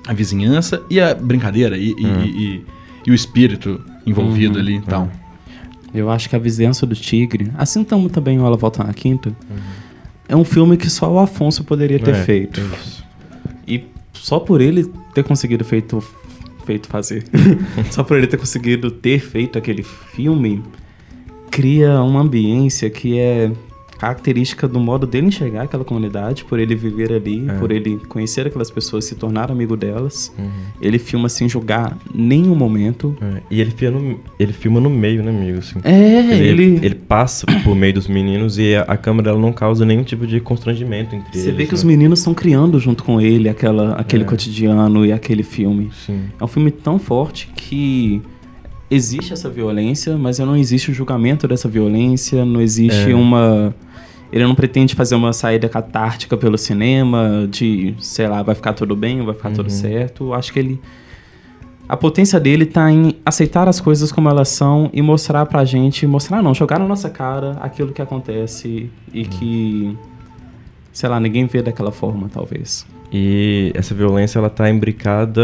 a vizinhança e a brincadeira e, hum. e, e, e o espírito envolvido uhum, ali e tal. Eu acho que a vizinhança do tigre, assim como também o Ela Volta na Quinta, uhum. é um filme que só o Afonso poderia ter é, feito. E só por ele ter conseguido feito, feito fazer, só por ele ter conseguido ter feito aquele filme, cria uma ambiência que é característica do modo dele enxergar aquela comunidade, por ele viver ali, é. por ele conhecer aquelas pessoas, se tornar amigo delas. Uhum. Ele filma sem julgar nenhum momento. É. E ele filma, no, ele filma no meio, né, amigo? Assim. É, ele, ele... ele passa por meio dos meninos e a, a câmera não causa nenhum tipo de constrangimento entre Você eles. Você vê que né? os meninos estão criando junto com ele aquela, aquele é. cotidiano e aquele filme. Sim. É um filme tão forte que existe essa violência, mas não existe o julgamento dessa violência, não existe é. uma ele não pretende fazer uma saída catártica pelo cinema, de, sei lá, vai ficar tudo bem, vai ficar uhum. tudo certo. Acho que ele. A potência dele tá em aceitar as coisas como elas são e mostrar pra gente. Mostrar não, jogar na nossa cara aquilo que acontece e uhum. que. Sei lá, ninguém vê daquela forma, talvez. E essa violência ela tá imbricada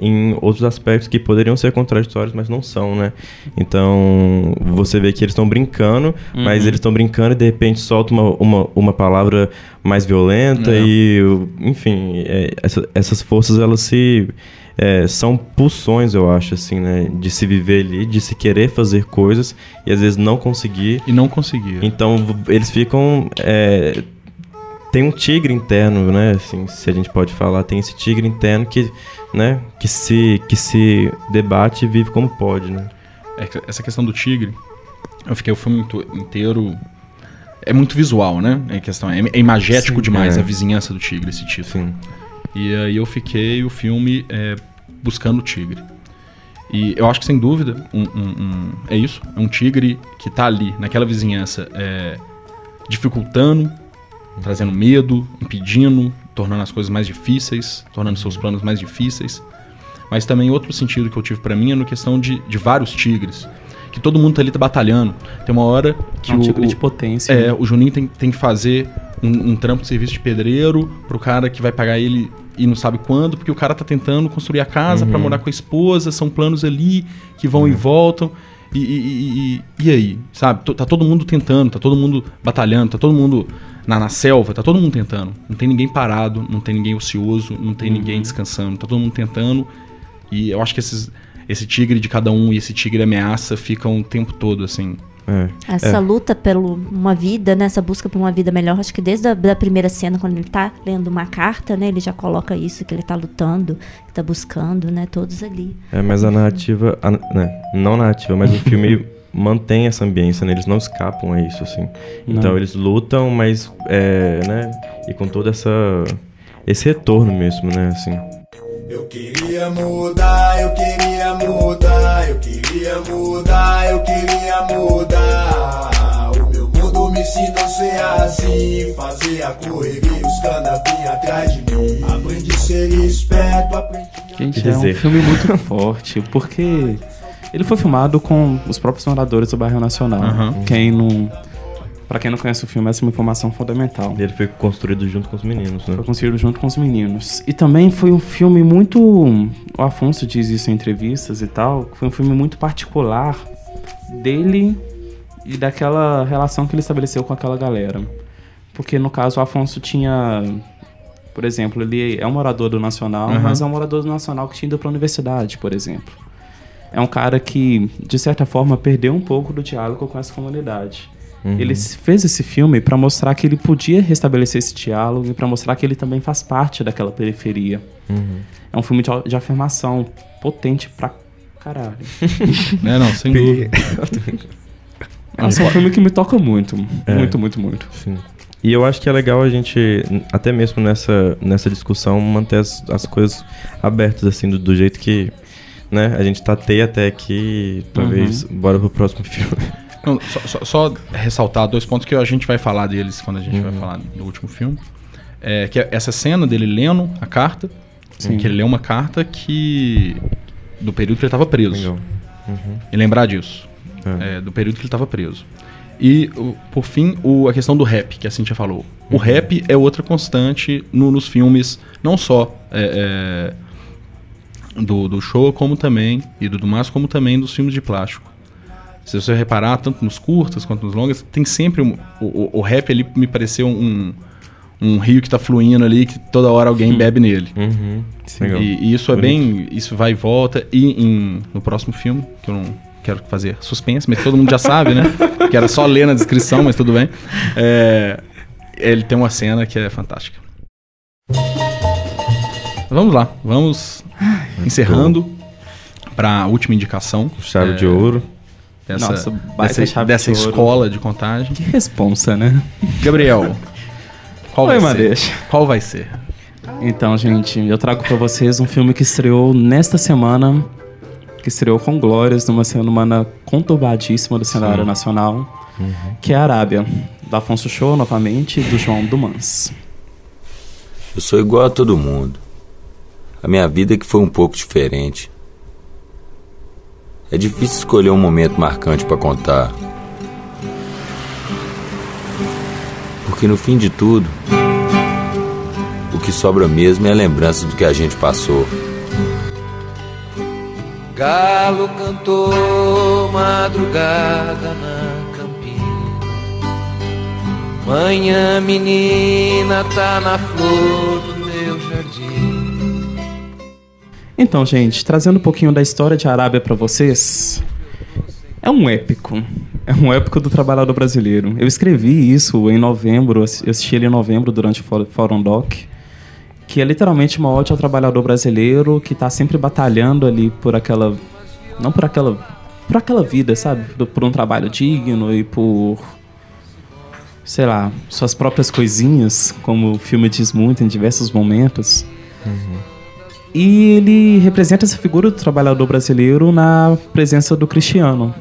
em outros aspectos que poderiam ser contraditórios, mas não são, né? Então, você vê que eles estão brincando, uhum. mas eles estão brincando e de repente solta uma, uma, uma palavra mais violenta é. e, enfim, é, essa, essas forças elas se é, são pulsões, eu acho, assim, né? De se viver ali, de se querer fazer coisas e às vezes não conseguir. E não conseguir. Então, eles ficam é, tem um tigre interno, né? Assim, se a gente pode falar, tem esse tigre interno que, né? Que se, que se debate e vive como pode, né? É, essa questão do tigre, eu fiquei o filme inteiro é muito visual, né? É questão é, é imagético Sim, demais é. a vizinhança do tigre, esse título. Sim. E aí eu fiquei o filme é, buscando o tigre. E eu acho que, sem dúvida, um, um, um, é isso. É um tigre que tá ali, naquela vizinhança, é, dificultando, trazendo medo, impedindo, tornando as coisas mais difíceis, tornando seus planos mais difíceis. Mas também outro sentido que eu tive para mim é na questão de, de vários tigres. Que todo mundo tá ali tá batalhando. Tem uma hora que é um o, tigre de potência. É, né? o Juninho tem, tem que fazer um, um trampo de serviço de pedreiro pro cara que vai pagar ele e não sabe quando, porque o cara tá tentando construir a casa uhum. para morar com a esposa, são planos ali que vão uhum. e voltam. E, e, e, e, aí, sabe? Tá todo mundo tentando, tá todo mundo batalhando, tá todo mundo na, na, selva, tá todo mundo tentando. Não tem ninguém parado, não tem ninguém ocioso, não tem uhum. ninguém descansando, tá todo mundo tentando. E eu acho que esses, esse tigre de cada um e esse tigre ameaça ficam o tempo todo, assim, é. Essa é. luta por uma vida, né? Essa busca por uma vida melhor, acho que desde a da primeira cena, quando ele está lendo uma carta, né? Ele já coloca isso, que ele está lutando, que tá buscando, né? Todos ali. É, mas a narrativa, a, né? não a narrativa, mas o filme mantém essa ambiência, né? Eles não escapam a isso, assim. Não. Então eles lutam, mas, é, né? E com todo essa, esse retorno mesmo, né? Assim. Eu queria mudar, eu queria mudar, eu queria mudar, eu queria mudar. O meu mundo me ensinou a ser assim, fazer a correria, os atrás de mim. Aprendi a ser esperto, aprendi a... Gente, é um filme muito forte, porque ele foi filmado com os próprios moradores do bairro Nacional. Uhum. Quem não para quem não conhece o filme, essa é uma informação fundamental. Ele foi construído junto com os meninos, né? Foi construído junto com os meninos. E também foi um filme muito. O Afonso diz isso em entrevistas e tal. Foi um filme muito particular dele e daquela relação que ele estabeleceu com aquela galera. Porque no caso o Afonso tinha. Por exemplo, ele é um morador do Nacional, uhum. mas é um morador do Nacional que tinha ido para a universidade, por exemplo. É um cara que, de certa forma, perdeu um pouco do diálogo com essa comunidade. Uhum. Ele fez esse filme para mostrar que ele podia restabelecer esse diálogo e para mostrar que ele também faz parte daquela periferia. Uhum. É um filme de, de, afirmação potente pra caralho. é, não, sem dúvida. Nossa, é um filme que me toca muito. É. Muito, muito, muito. Sim. E eu acho que é legal a gente, até mesmo nessa, nessa discussão, manter as, as coisas abertas, assim, do, do jeito que né, a gente tateia até aqui. Talvez, uhum. bora pro próximo filme. Não, só, só, só, ressaltar dois pontos que a gente vai falar deles quando a gente uhum. vai falar do último filme. É, que é essa cena dele lendo a carta, Sim. que ele lê uma carta que. do período que ele estava preso. Uhum. E lembrar disso. É. É, do período que ele estava preso. E, por fim, o, a questão do rap, que a Cintia falou. Uhum. O rap é outra constante no, nos filmes, não só é, é, do, do show, como também, e do Dumas, como também dos filmes de plástico. Se você reparar, tanto nos curtas quanto nos longas, tem sempre um, o, o, rap ali me pareceu um, um rio que está fluindo ali, que toda hora alguém bebe nele. Uhum. E, e, isso é bem. Isso vai e volta. E em, no próximo filme, que eu não quero fazer suspense, mas todo mundo já sabe, né? que era só ler na descrição, mas tudo bem. É, ele tem uma cena que é fantástica. Vamos lá, vamos encerrando para a última indicação. Chave é, de ouro dessa, Nossa, dessa, dessa de escola de contagem. Que responsa, né? Gabriel, qual Oi, vai ser? ser? Qual vai ser? Então, gente, eu trago para vocês um filme que estreou nesta semana, que estreou com glórias numa semana conturbadíssima do cenário Sim. nacional, uhum. que é a Arábia, do Afonso Show novamente e do João Dumans. Eu sou igual a todo mundo. A minha vida que foi um pouco diferente. É difícil escolher um momento marcante para contar. Porque no fim de tudo, o que sobra mesmo é a lembrança do que a gente passou. Galo cantou madrugada na campina. Manhã menina tá na flor do meu jardim. Então, gente, trazendo um pouquinho da história de Arábia para vocês, é um épico. É um épico do trabalhador brasileiro. Eu escrevi isso em novembro, assisti ele em novembro durante o Fórum Doc, que é literalmente uma ode ao trabalhador brasileiro que está sempre batalhando ali por aquela. Não por aquela. Por aquela vida, sabe? Por um trabalho digno e por. Sei lá, suas próprias coisinhas, como o filme diz muito em diversos momentos. Uhum. E ele representa essa figura do trabalhador brasileiro na presença do Cristiano,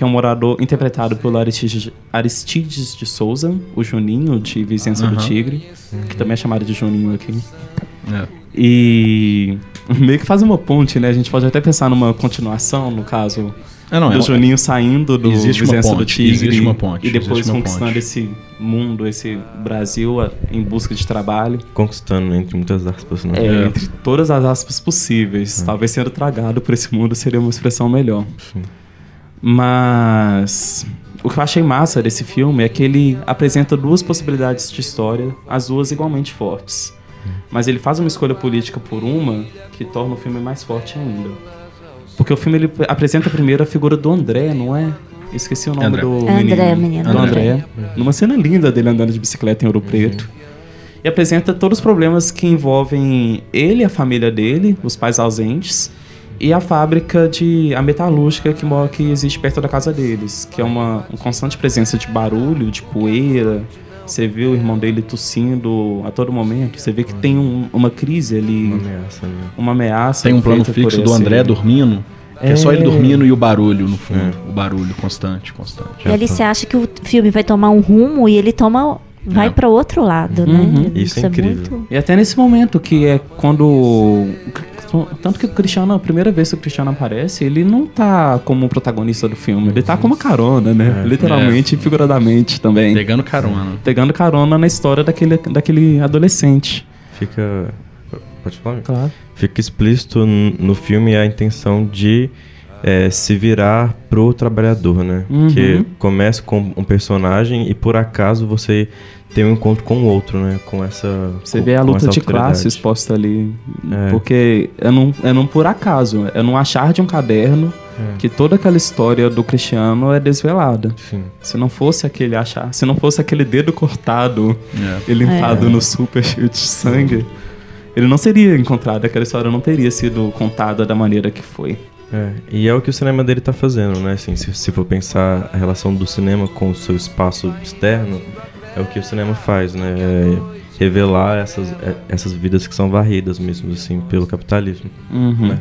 que é um morador interpretado pelo Aristides, Aristides de Souza, o Juninho de Vicência Aham. do Tigre, que também é chamado de Juninho aqui. É. E meio que faz uma ponte, né? A gente pode até pensar numa continuação, no caso É, não, é do uma- Juninho saindo do Existe uma Vicência do ponte, Tigre existe uma ponte, e depois existe uma conquistando ponte. esse mundo, esse Brasil a- em busca de trabalho. Conquistando, entre muitas aspas, né? É, entre todas as aspas possíveis. Talvez sendo tragado por esse mundo seria uma expressão melhor. Mas o que eu achei massa desse filme é que ele apresenta duas possibilidades de história, as duas igualmente fortes. Mas ele faz uma escolha política por uma que torna o filme mais forte ainda. Porque o filme ele apresenta primeiro a figura do André, não é? Eu Esqueci o nome André. do É menino. André, menino. Do André. André. Numa cena linda dele andando de bicicleta em Ouro Preto. E apresenta todos os problemas que envolvem ele e a família dele, os pais ausentes, e a fábrica de a metalúrgica que, mora- que existe perto da casa deles, que é uma, uma constante presença de barulho, de poeira. Você vê o irmão dele tossindo a todo momento. Você vê que tem um- uma crise ali, Uma ameaça ali. uma ameaça. Tem um plano fixo do André dormindo. Que é. É. só ele dormindo e o barulho no fundo. O barulho constante, constante. E ali você acha que o filme vai tomar um rumo e ele toma. Vai É. para outro lado, Uhum. né? Isso é incrível. muito- E até nesse momento, que é quando. Tanto que o Cristiano, a primeira vez que o Cristiano aparece, ele não tá como protagonista do filme, ele tá como carona, né? É. Literalmente e figuradamente também. Pegando carona. Pegando carona na história daquele, daquele adolescente. Fica. Pode falar? Claro. Fica explícito no filme a intenção de é, se virar pro trabalhador, né? Uhum. Que começa com um personagem e por acaso você tem um encontro com o outro, né? Com essa. Você com- vê a luta de classe exposta ali. É. Porque é num, é num por acaso, é num achar de um caderno É. que toda aquela história do Cristiano é desvelada. Sim. Se não fosse aquele achar, se não fosse aquele dedo cortado É. e limpado É. no super cheio de sangue, ele não seria encontrado, aquela história não teria sido contada da maneira que foi. É, e é o que o cinema dele tá fazendo, né? Assim, se, se for pensar a relação do cinema com o seu espaço externo, é o que o cinema faz, né? É revelar essas, é- essas vidas que são varridas mesmo, assim, pelo capitalismo. Uhum. Né?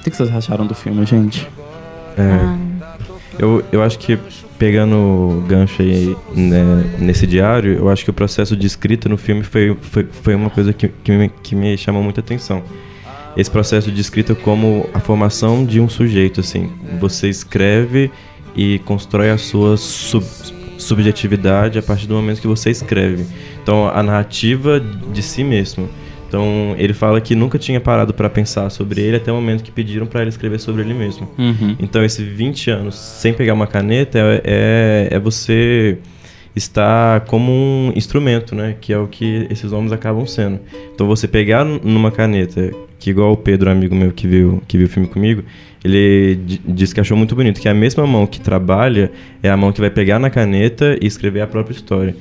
O que que vocês acharam do filme, gente? É, Ah, eu, eu acho que, pegando o gancho aí né, nesse diário, eu acho que o processo de escrita no filme foi, foi, foi uma coisa que, que, me, que me chamou muita atenção. Esse processo de escrita como a formação de um sujeito, assim. Você escreve e constrói a sua sub- subjetividade a partir do momento que você escreve. Então, a narrativa de si mesmo. Então, ele fala que nunca tinha parado para pensar sobre ele até o momento que pediram para ele escrever sobre ele mesmo. Uhum. Então, esses 20 anos sem pegar uma caneta é, é, é você estar como um instrumento, né? Que é o que esses homens acabam sendo. Então, você pegar numa caneta, que igual o Pedro, amigo meu que viu, que viu o filme comigo, ele di- disse que achou muito bonito, que a mesma mão que trabalha é a mão que vai pegar na caneta e escrever a própria história.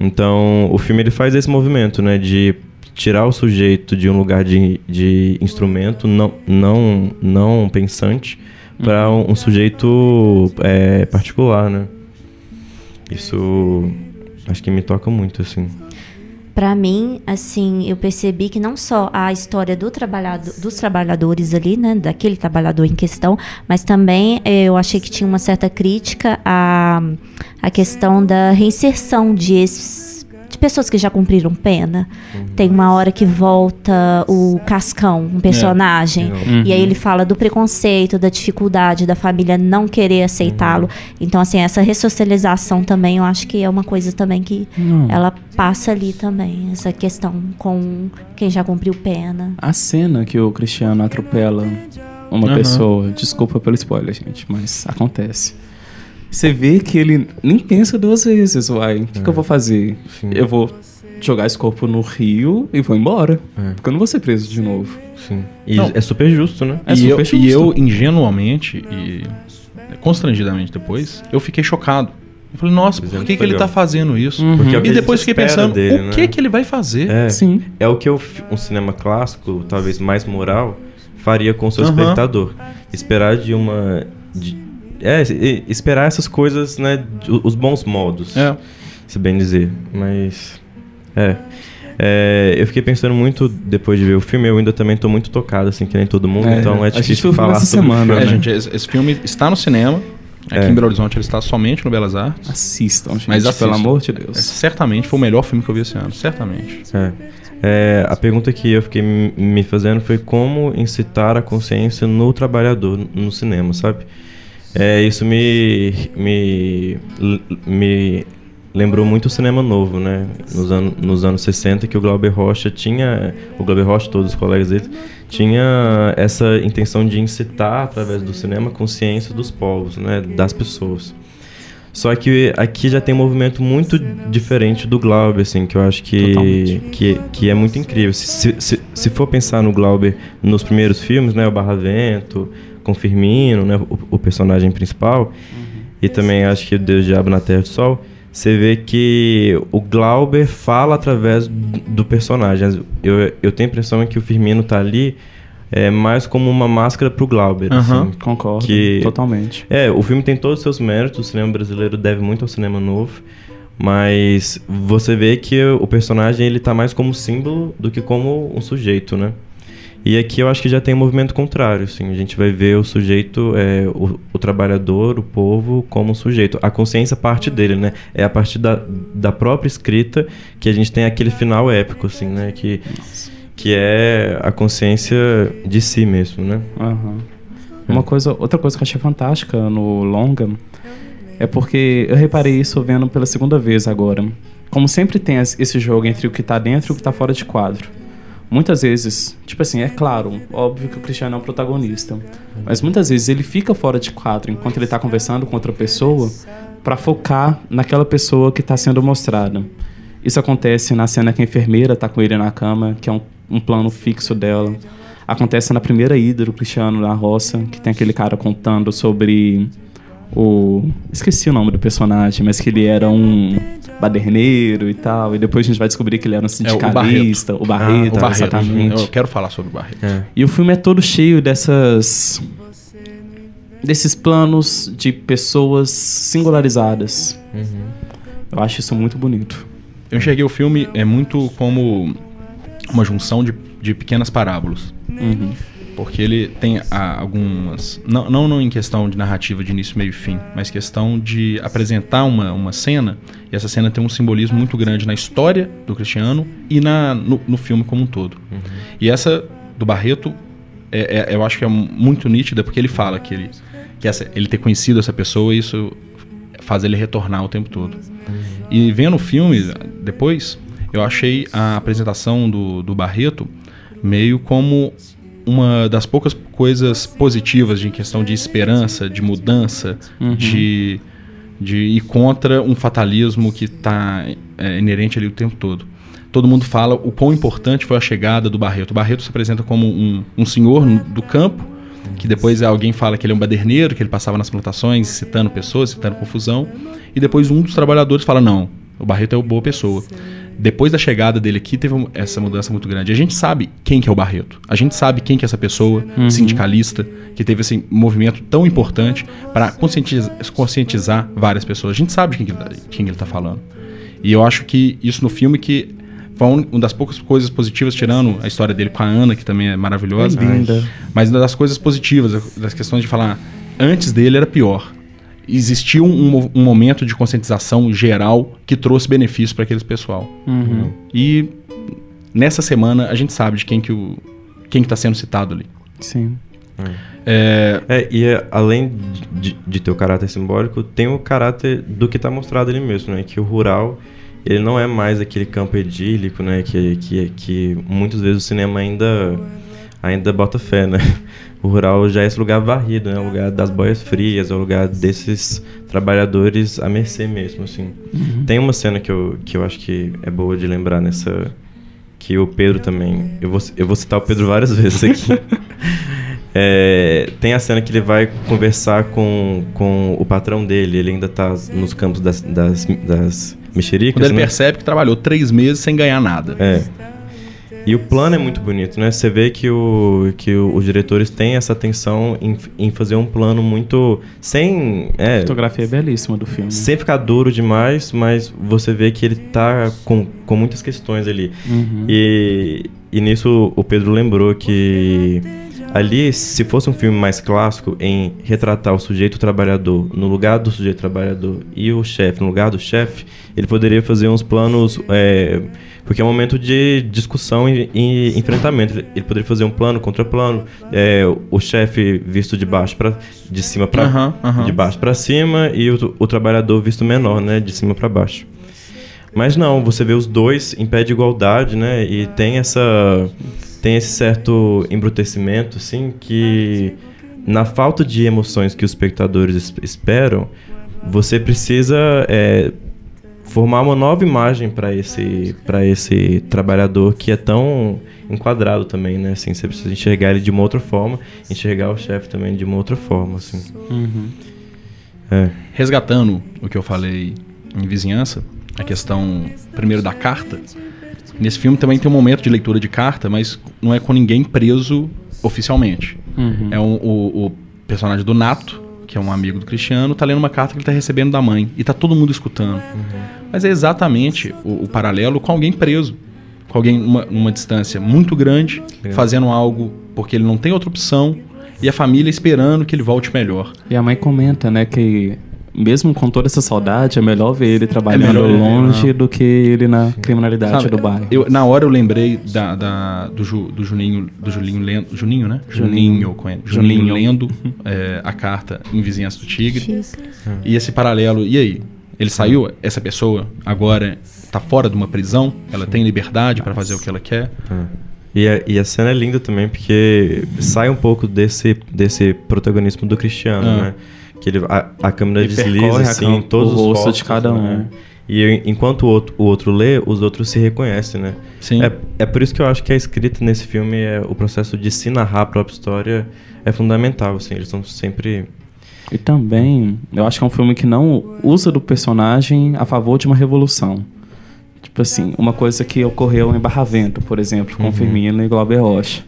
Então, o filme ele faz esse movimento, né? De tirar o sujeito de um lugar de, de instrumento não, não, não pensante para um, um sujeito é, particular, né? Isso acho que me toca muito, assim. Pra mim, assim, eu percebi que não só a história do trabalhado, dos trabalhadores ali, né, daquele trabalhador em questão, mas também eh, eu achei que tinha uma certa crítica à, à questão da reinserção de, ex- de pessoas que já cumpriram pena. Tem uma hora que volta o Cascão, um personagem, Uhum. e aí ele fala do preconceito, da dificuldade da família não querer aceitá-lo. Então, assim, essa ressocialização também, eu acho que é uma coisa também que ela passa ali também, essa questão com quem já cumpriu pena. A cena que o Cristiano atropela uma Aham. pessoa, desculpa pelo spoiler, gente, mas acontece. Você vê que ele nem pensa duas vezes, uai, o que, que eu vou fazer? Sim. Eu vou jogar esse corpo no rio e vou embora. É. Porque eu não vou ser preso de novo. Sim. E Não. é super justo, né? É e, eu, super justo. e eu, ingenuamente e constrangidamente depois, eu fiquei chocado. Eu falei, nossa, Pois é, por que, que ele tá fazendo isso? Uhum. Porque é E depois fiquei pensando, dele, o né? que que ele vai fazer? É, Sim. é o que fi- um cinema clássico, talvez mais moral, faria com o seu Aham. espectador. Esperar de uma. de- é, esperar essas coisas, né? Os bons modos. É. Se bem dizer. Mas. É. É, eu fiquei pensando muito depois de ver o filme, eu ainda também tô muito tocado, assim, que nem todo mundo, é, então é difícil falar essa semana. Filme, né? gente, esse, esse, filme está no cinema. Aqui é. em Belo Horizonte ele está somente no Belas Artes. Assistam, gente, Mas assistam. pelo amor de Deus. É, certamente foi o melhor filme que eu vi esse ano, certamente. É. É, a pergunta que eu fiquei me fazendo foi como incitar a consciência no trabalhador no cinema, sabe? É, isso me, me, me lembrou muito o cinema novo, né? Nos, an nos anos 60, que o Glauber Rocha tinha, o Glauber Rocha, todos os colegas dele, tinha essa intenção de incitar, através do cinema, a consciência dos povos, né? Das pessoas. Só que aqui já tem um movimento muito diferente do Glauber, assim, que eu acho que, que, que, é muito incrível. Se, se, se for pensar no Glauber nos primeiros filmes, né? O Barra Vento, com Firmino, né? O, o personagem principal, uhum. e também acho que o Deus Diabo na Terra do Sol, você vê que o Glauber fala através do personagem. Eu, eu tenho a impressão que o Firmino tá ali é, mais como uma máscara pro Glauber. Uhum, assim, concordo, que, totalmente. É, o filme tem todos os seus méritos, o cinema brasileiro deve muito ao cinema novo, mas você vê que o personagem ele tá mais como símbolo do que como um sujeito, né? E aqui eu acho que já tem um movimento contrário, assim. A gente vai ver o sujeito, é, o, o, trabalhador, o povo, como um sujeito. A consciência parte dele, né? É a partir da, da própria escrita que a gente tem aquele final épico, assim, né? Que, que é a consciência de si mesmo, né? Uhum. Uma coisa, outra coisa que eu achei fantástica no longa é porque eu reparei isso vendo pela segunda vez agora. Como sempre tem esse jogo entre o que está dentro e o que está fora de quadro muitas vezes, tipo assim, é claro, óbvio que o Cristiano é o protagonista, mas muitas vezes ele fica fora de quadro enquanto ele tá conversando com outra pessoa para focar naquela pessoa que está sendo mostrada. Isso acontece na cena que a enfermeira tá com ele na cama, que é um, um plano fixo dela. Acontece na primeira ida do Cristiano na roça, que tem aquele cara contando sobre o. Esqueci o nome do personagem, mas que ele era um baderneiro e tal. E depois a gente vai descobrir que ele era um sindicalista. É, o Barreto, o Barreto, ah, o Barreto exatamente. Eu quero falar sobre o Barreto. É. E o filme é todo cheio dessas. desses planos de pessoas singularizadas. Uhum. Eu acho isso muito bonito. Eu enxerguei o filme é muito como uma junção de, de pequenas parábolas. Uhum. Porque ele tem ah, algumas. Não, não em questão de narrativa de início, meio e fim, mas questão de apresentar uma, uma cena, e essa cena tem um simbolismo muito grande na história do Cristiano e na, no, no filme como um todo. Uhum. E essa do Barreto, é, é, eu acho que é muito nítida, porque ele fala que ele, que essa, ele ter conhecido essa pessoa, isso faz ele retornar o tempo todo. Uhum. E vendo o filme depois, eu achei a apresentação do, do Barreto meio como uma das poucas coisas positivas de questão de esperança, de mudança, uhum. de, de ir contra um fatalismo que está é, inerente ali o tempo todo. Todo mundo fala o quão importante foi a chegada do Barreto. O Barreto se apresenta como um, um senhor do campo, que depois alguém fala que ele é um baderneiro, que ele passava nas plantações citando pessoas, citando confusão, e depois um dos trabalhadores fala: não, o Barreto é uma boa pessoa depois da chegada dele aqui, teve essa mudança muito grande. A gente sabe quem que é o Barreto. A gente sabe quem que é essa pessoa uhum. sindicalista que teve esse movimento tão importante para conscientizar, conscientizar, várias pessoas. A gente sabe de quem, que ele, tá, está falando. E eu acho que isso no filme que foi uma das poucas coisas positivas, tirando a história dele com a Ana, que também é maravilhosa. É linda. Mas uma das coisas positivas, das questões de falar, antes dele era pior existiu um, um, momento de conscientização geral que trouxe benefício para aquele pessoal. Uhum. E nessa semana a gente sabe de quem que o quem está sendo citado ali. Sim. É, é e é, além de, de, ter o caráter simbólico, tem o caráter do que está mostrado ali mesmo, né? Que o rural ele não é mais aquele campo idílico, né? Que, que, que muitas vezes o cinema ainda ainda bota fé, né? o rural já é esse lugar varrido, né? O lugar das boias frias, é o lugar desses trabalhadores à mercê mesmo, assim. Uhum. Tem uma cena que eu, que eu acho que é boa de lembrar nessa... Que o Pedro também... Eu vou, eu vou citar o Pedro várias vezes aqui. é, tem a cena que ele vai conversar com, com o patrão dele. Ele ainda tá nos campos das, das, das mexericas, Quando ele né? percebe que trabalhou três meses sem ganhar nada. É. E o plano é muito bonito, né? Você vê que, o, que o, os diretores têm essa atenção em, em fazer um plano muito. sem. É, a fotografia é belíssima do filme. Sem ficar duro demais, mas você vê que ele tá com, com muitas questões ali. Uhum. E, e nisso o Pedro lembrou que ali, se fosse um filme mais clássico, em retratar o sujeito trabalhador no lugar do sujeito trabalhador e o chefe no lugar do chefe, ele poderia fazer uns planos. É, porque é um momento de discussão e, e enfrentamento. Ele poderia fazer um plano contra plano, é, o chefe visto de baixo para de cima para uhum, uhum. de baixo para cima e o, o, trabalhador visto menor, né, de cima para baixo. Mas não, você vê os dois em pé de igualdade, né, e tem essa tem esse certo embrutecimento, assim, que na falta de emoções que os espectadores esperam, você precisa é, formar uma nova imagem para esse para esse trabalhador que é tão enquadrado também, né? Assim, você precisa enxergar ele de uma outra forma, enxergar o chefe também de uma outra forma, assim. Uhum. É. Resgatando o que eu falei em vizinhança, a questão primeiro da carta. Nesse filme também tem um momento de leitura de carta, mas não é com ninguém preso oficialmente. Uhum. É um, o, o personagem do Nato, que é um amigo do Cristiano, tá lendo uma carta que ele tá recebendo da mãe. E tá todo mundo escutando. Uhum. Mas é exatamente o, o, paralelo com alguém preso. Com alguém numa, numa distância muito grande, é. fazendo algo porque ele não tem outra opção. E a família esperando que ele volte melhor. E a mãe comenta, né, que mesmo com toda essa saudade, é melhor ver ele trabalhando é longe do que ele na criminalidade Sabe, do bairro. Eu, na hora eu lembrei da, da do, Ju, do Juninho, do Julinho lendo, Juninho, né? Juninho, Juninho, Juninho lendo é, a carta em Vizinhança do Tigre. E esse paralelo, e aí? Ele saiu, essa pessoa agora está fora de uma prisão, ela tem liberdade para fazer o que ela quer. E a, e a cena é linda também, porque sai um pouco desse, desse protagonismo do Cristiano, ah. né? Que ele, a, a câmera ele desliza assim, todos o os rostos de cada um. Né? E enquanto o outro, o outro lê, os outros se reconhecem, né? Sim. É, é por isso que eu acho que a escrita nesse filme, é, o processo de se narrar a própria história é fundamental, assim. Eles estão sempre... E também, eu acho que é um filme que não usa do personagem a favor de uma revolução. Tipo assim, uma coisa que ocorreu em Barravento, por exemplo, com uhum. Firmino e Glauber Rocha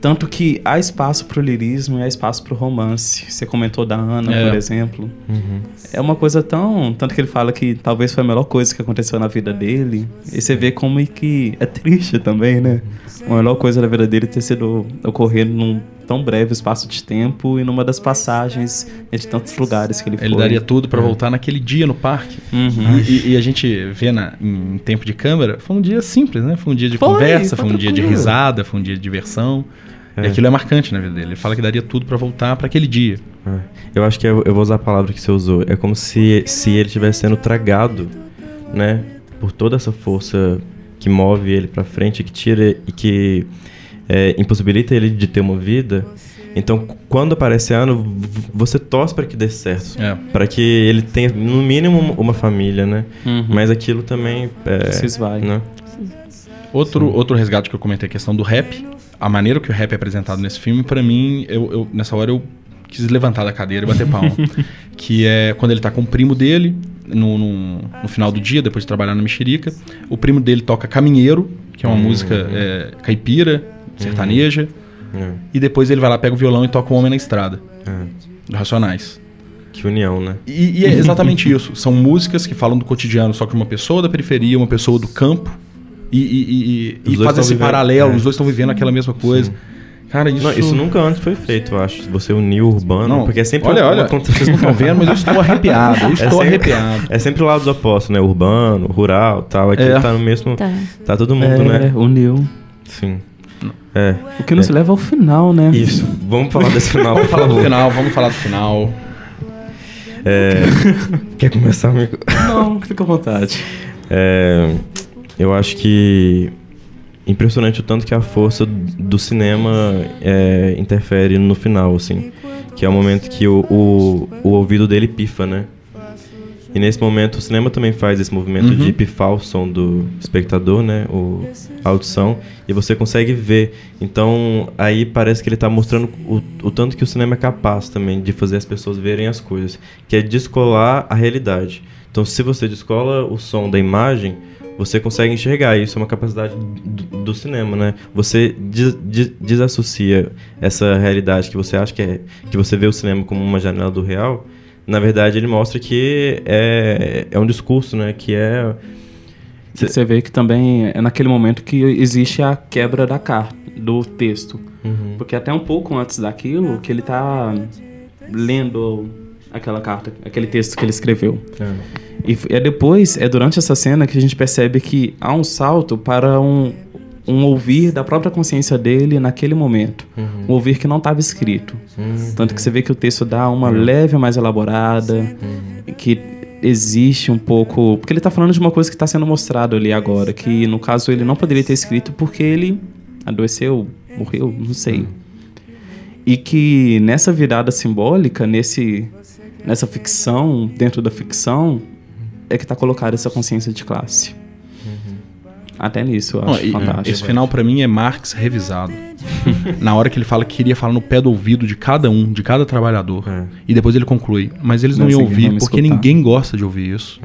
tanto que há espaço para o lirismo e há espaço para o romance. Você comentou da Ana, é. por exemplo. Uhum. É uma coisa tão. Tanto que ele fala que talvez foi a melhor coisa que aconteceu na vida dele. E você vê como é que é triste também, né? A melhor coisa da vida dele ter sido ocorrer num tão breve espaço de tempo e numa das passagens entre tantos lugares que ele, ele foi. Ele daria tudo para é. voltar naquele dia no parque. Uhum. E, e, a gente vê na, em tempo de câmera, foi um dia simples, né? Foi um dia de foi, conversa, foi, foi um dia de risada, foi um dia de diversão. É. E aquilo é marcante na vida dele. Ele fala que daria tudo para voltar para aquele dia. É. Eu acho que eu, eu, vou usar a palavra que você usou. É como se, se ele estivesse sendo tragado, né? Por toda essa força que move ele para frente, que tira e que é, impossibilita ele de ter uma vida. Então, quando aparece ano, você torce para que dê certo, é. para que ele tenha no mínimo uma família, né? Uhum. Mas aquilo também é, se esvai. Né? Outro, outro resgate que eu comentei a questão do rap a maneira que o rap é apresentado nesse filme, para mim, eu, eu, nessa hora eu quis levantar da cadeira e bater palma. que é quando ele tá com o primo dele, no, no, no, final do dia, depois de trabalhar na mexerica. O primo dele toca Caminheiro, que é uma uhum. música é, caipira, sertaneja. Uhum. E depois ele vai lá, pega o violão e toca O Homem na Estrada. Do Racionais. Que união, né? E, e é exatamente isso. São músicas que falam do cotidiano, só que uma pessoa da periferia, uma pessoa do campo, e, e, e, e faz esse vivendo, paralelo, é. os dois estão vivendo aquela mesma coisa. Sim. Cara, isso... Não, isso nunca antes foi feito, eu acho. Você unir o urbano, não, porque é sempre... Olha, olha, vocês não estão vendo, mas eu estou arrepiado, eu é estou é sempre, arrepiado. É sempre o lado opostos, né? Urbano, rural tal. Aqui é. tá no mesmo... Tá, tá todo mundo, é, né? uniu. Sim. É. O que nos é. leva ao final, né? Isso. Vamos falar desse final, Vamos falar do final, vamos falar do final. É... Quer começar, amigo? Não, fica à vontade. É... Eu acho que impressionante o tanto que a força do cinema é, interfere no final, assim. Que é o momento que o, o, o ouvido dele pifa, né? E nesse momento o cinema também faz esse movimento Uhum. de pifar o som do espectador, né? O, a audição. E você consegue ver. Então aí parece que ele está mostrando o, o tanto que o cinema é capaz também de fazer as pessoas verem as coisas. Que é descolar a realidade. Então se você descola o som da imagem, você consegue enxergar. Isso é uma capacidade do, do cinema, né? Você des, des- desassocia essa realidade que você acha que é que você vê o cinema como uma janela do real. Na verdade, ele mostra que é, é um discurso, né? Que é Você vê que também é naquele momento que existe a quebra da carta, do texto. Uhum. Porque até um pouco antes daquilo, que ele tá lendo aquela carta, aquele texto que ele escreveu. E f- é depois, é durante essa cena que a gente percebe que há um salto para um, um ouvir da própria consciência dele naquele momento. Uhum. Um ouvir que não estava escrito. Uhum. Tanto que você vê que o texto dá uma Uhum. leve mais elaborada, que existe um pouco. Porque ele tá falando de uma coisa que está sendo mostrado ali agora, que no caso ele não poderia ter escrito porque ele adoeceu, morreu, não sei. E que nessa virada simbólica, nesse, nessa ficção, dentro da ficção, é que tá colocada essa consciência de classe. Até nisso eu acho e- fantástico. Esse final pra mim é Marx revisado. Na hora que ele fala que queria falar no pé do ouvido de cada um, de cada trabalhador. E depois ele conclui. Mas eles não Mas iam ouvir porque escutar. ninguém gosta de ouvir isso.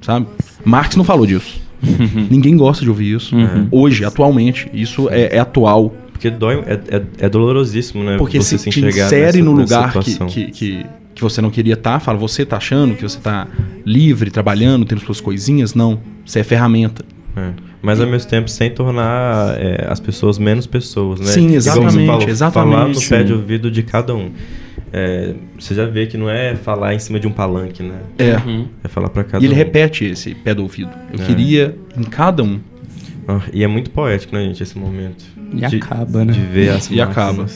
Sabe? Marx não falou disso. ninguém gosta de ouvir isso. Uhum. Hoje, atualmente. Isso é, é atual. Porque dói, é, é, é dolorosíssimo, né? Porque você se te insere no lugar que, que, que, que você não queria estar, fala, você tá achando que você tá livre, trabalhando, tendo suas coisinhas? Não. Você é ferramenta. É. Mas ao mesmo tempo sem tornar é, as pessoas menos pessoas, né? Sim, exatamente, falou, exatamente. Falar no pé de ouvido de cada um. É, você já vê que não é falar em cima de um palanque, né? É. É falar pra cada E ele um. repete esse pé do ouvido. Eu É. queria em cada um. Ah, e é muito poético, né, gente, esse momento. E de, acaba, né? De ver as E acaba.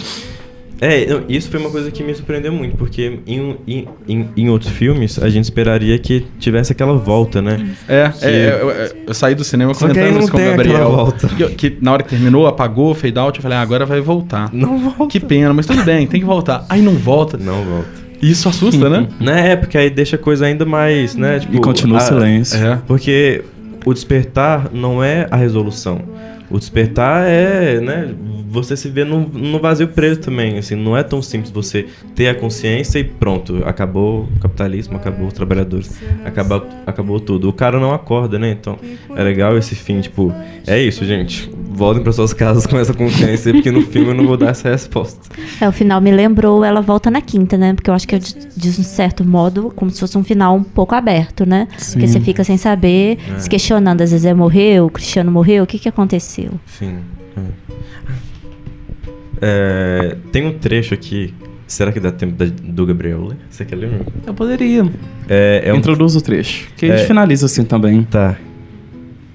É, não, isso foi uma coisa que me surpreendeu muito, porque em, em, em, em outros filmes a gente esperaria que tivesse aquela volta, né? É, Que- é, é, eu, eu- eu saí do cinema Só comentando isso com o Gabriel. volta. Que, eu- que na hora que terminou, apagou, fade out, eu falei, ah, agora vai voltar. Não volta. Que pena, mas tudo bem, tem que voltar. Aí não volta. Não volta. E isso assusta, né? Né, é, porque aí deixa a coisa ainda mais, né? Tipo, E continua o silêncio. É. Porque o despertar não é a resolução. O despertar é, né, você se vê no, no vazio preso também, assim, não é tão simples você ter a consciência e pronto, acabou o capitalismo, acabou os trabalhadores, acabou, acabou tudo. O cara não acorda, né? Então, é legal esse fim, tipo, é isso, gente. Voltem para suas casas com essa consciência, porque no filme eu não vou dar essa resposta. É, o final me lembrou Ela Volta na Quinta, né? Porque eu acho que é de, de um certo modo como se fosse um final um pouco aberto, né? Porque você fica sem saber, É. se questionando. Às vezes é morreu, o Cristiano morreu, o que que aconteceu? Sim. É, tem um trecho aqui. Será que dá tempo da- do Gabriel ler? Você quer ler? Eu poderia. É, é um- Introduz o trecho. Que a gente É. finaliza assim também. Tá.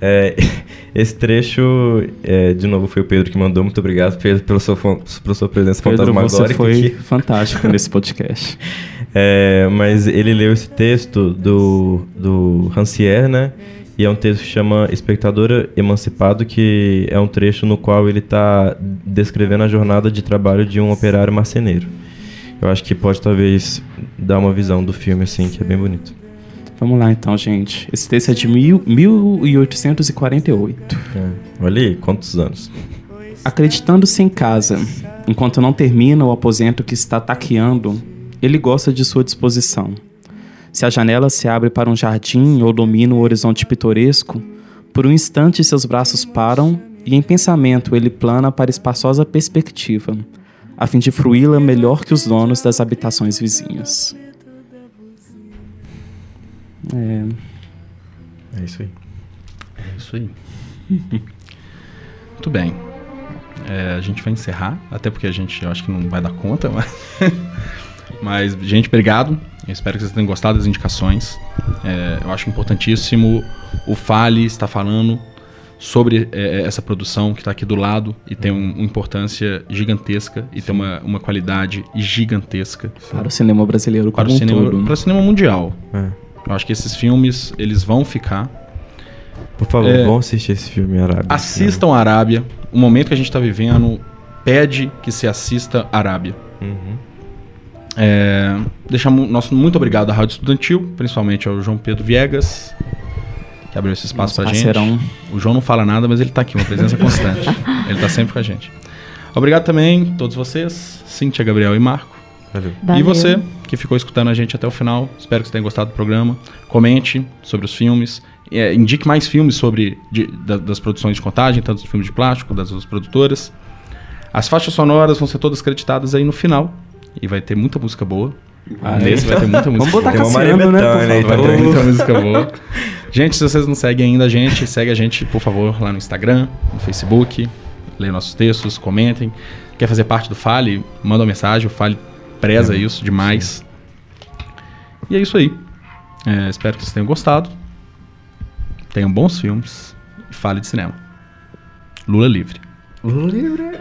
É, esse trecho, é, de novo, foi o Pedro que mandou. Muito obrigado, Pedro, pela sua, pela sua presença Pedro, você foi aqui. fantástico nesse podcast. É, mas ele leu esse texto do, do Rancière, né? E é um texto que chama Espectador Emancipado, que é um trecho no qual ele está descrevendo a jornada de trabalho de um operário marceneiro. Eu acho que pode talvez dar uma visão do filme, assim, que é bem bonito. Vamos lá então, gente. Esse texto é de mil, 1848. É. Olha aí, quantos anos? Acreditando-se em casa, enquanto não termina o aposento que está taqueando, ele gosta de sua disposição. Se a janela se abre para um jardim ou domina o horizonte pitoresco, por um instante seus braços param e em pensamento ele plana para espaçosa perspectiva, a fim de fruí-la melhor que os donos das habitações vizinhas. É, É isso aí. É isso aí. Muito bem. É, a gente vai encerrar, até porque a gente, eu acho que não vai dar conta, mas... mas, gente, obrigado. Eu espero que vocês tenham gostado das indicações. É, eu acho importantíssimo o Fale estar falando sobre é, essa produção que está aqui do lado e tem um- uma importância gigantesca e tem uma, uma qualidade gigantesca para o cinema brasileiro para como o um cinema, todo. para o cinema mundial. É. Eu acho que esses filmes eles vão ficar. Por favor, É. vão assistir esse filme, Arábia. Assistam Arábia. O momento que a gente está vivendo pede que se assista Arábia. Uhum. É, deixamos nosso muito obrigado à Rádio Estudantil, principalmente ao João Pedro Viegas, que abriu esse espaço para gente. O João não fala nada, mas ele está aqui, uma presença constante. ele está sempre com a gente. Obrigado também a todos vocês, Cíntia, Gabriel e Marco. Valeu. E você, que ficou escutando a gente até o final. Espero que você tenha gostado do programa. Comente sobre os filmes. É, indique mais filmes sobre de, da, das produções de contagem, tanto dos filmes de plástico, das duas produtoras. As faixas sonoras vão ser todas creditadas aí no final. E vai ter muita música boa. Ah, Nesse vai ter muita música Vamos botar boa. Cassiano, né? Vai ter muita música boa. Gente, se vocês não seguem ainda a gente, segue a gente, por favor, lá no Instagram, no Facebook. Leia nossos textos, comentem. Quer fazer parte do Fale? Manda uma mensagem. O Fale preza isso demais. E é isso aí. É, espero que vocês tenham gostado. Tenham bons filmes. E fale de cinema. Lula livre. Lula livre.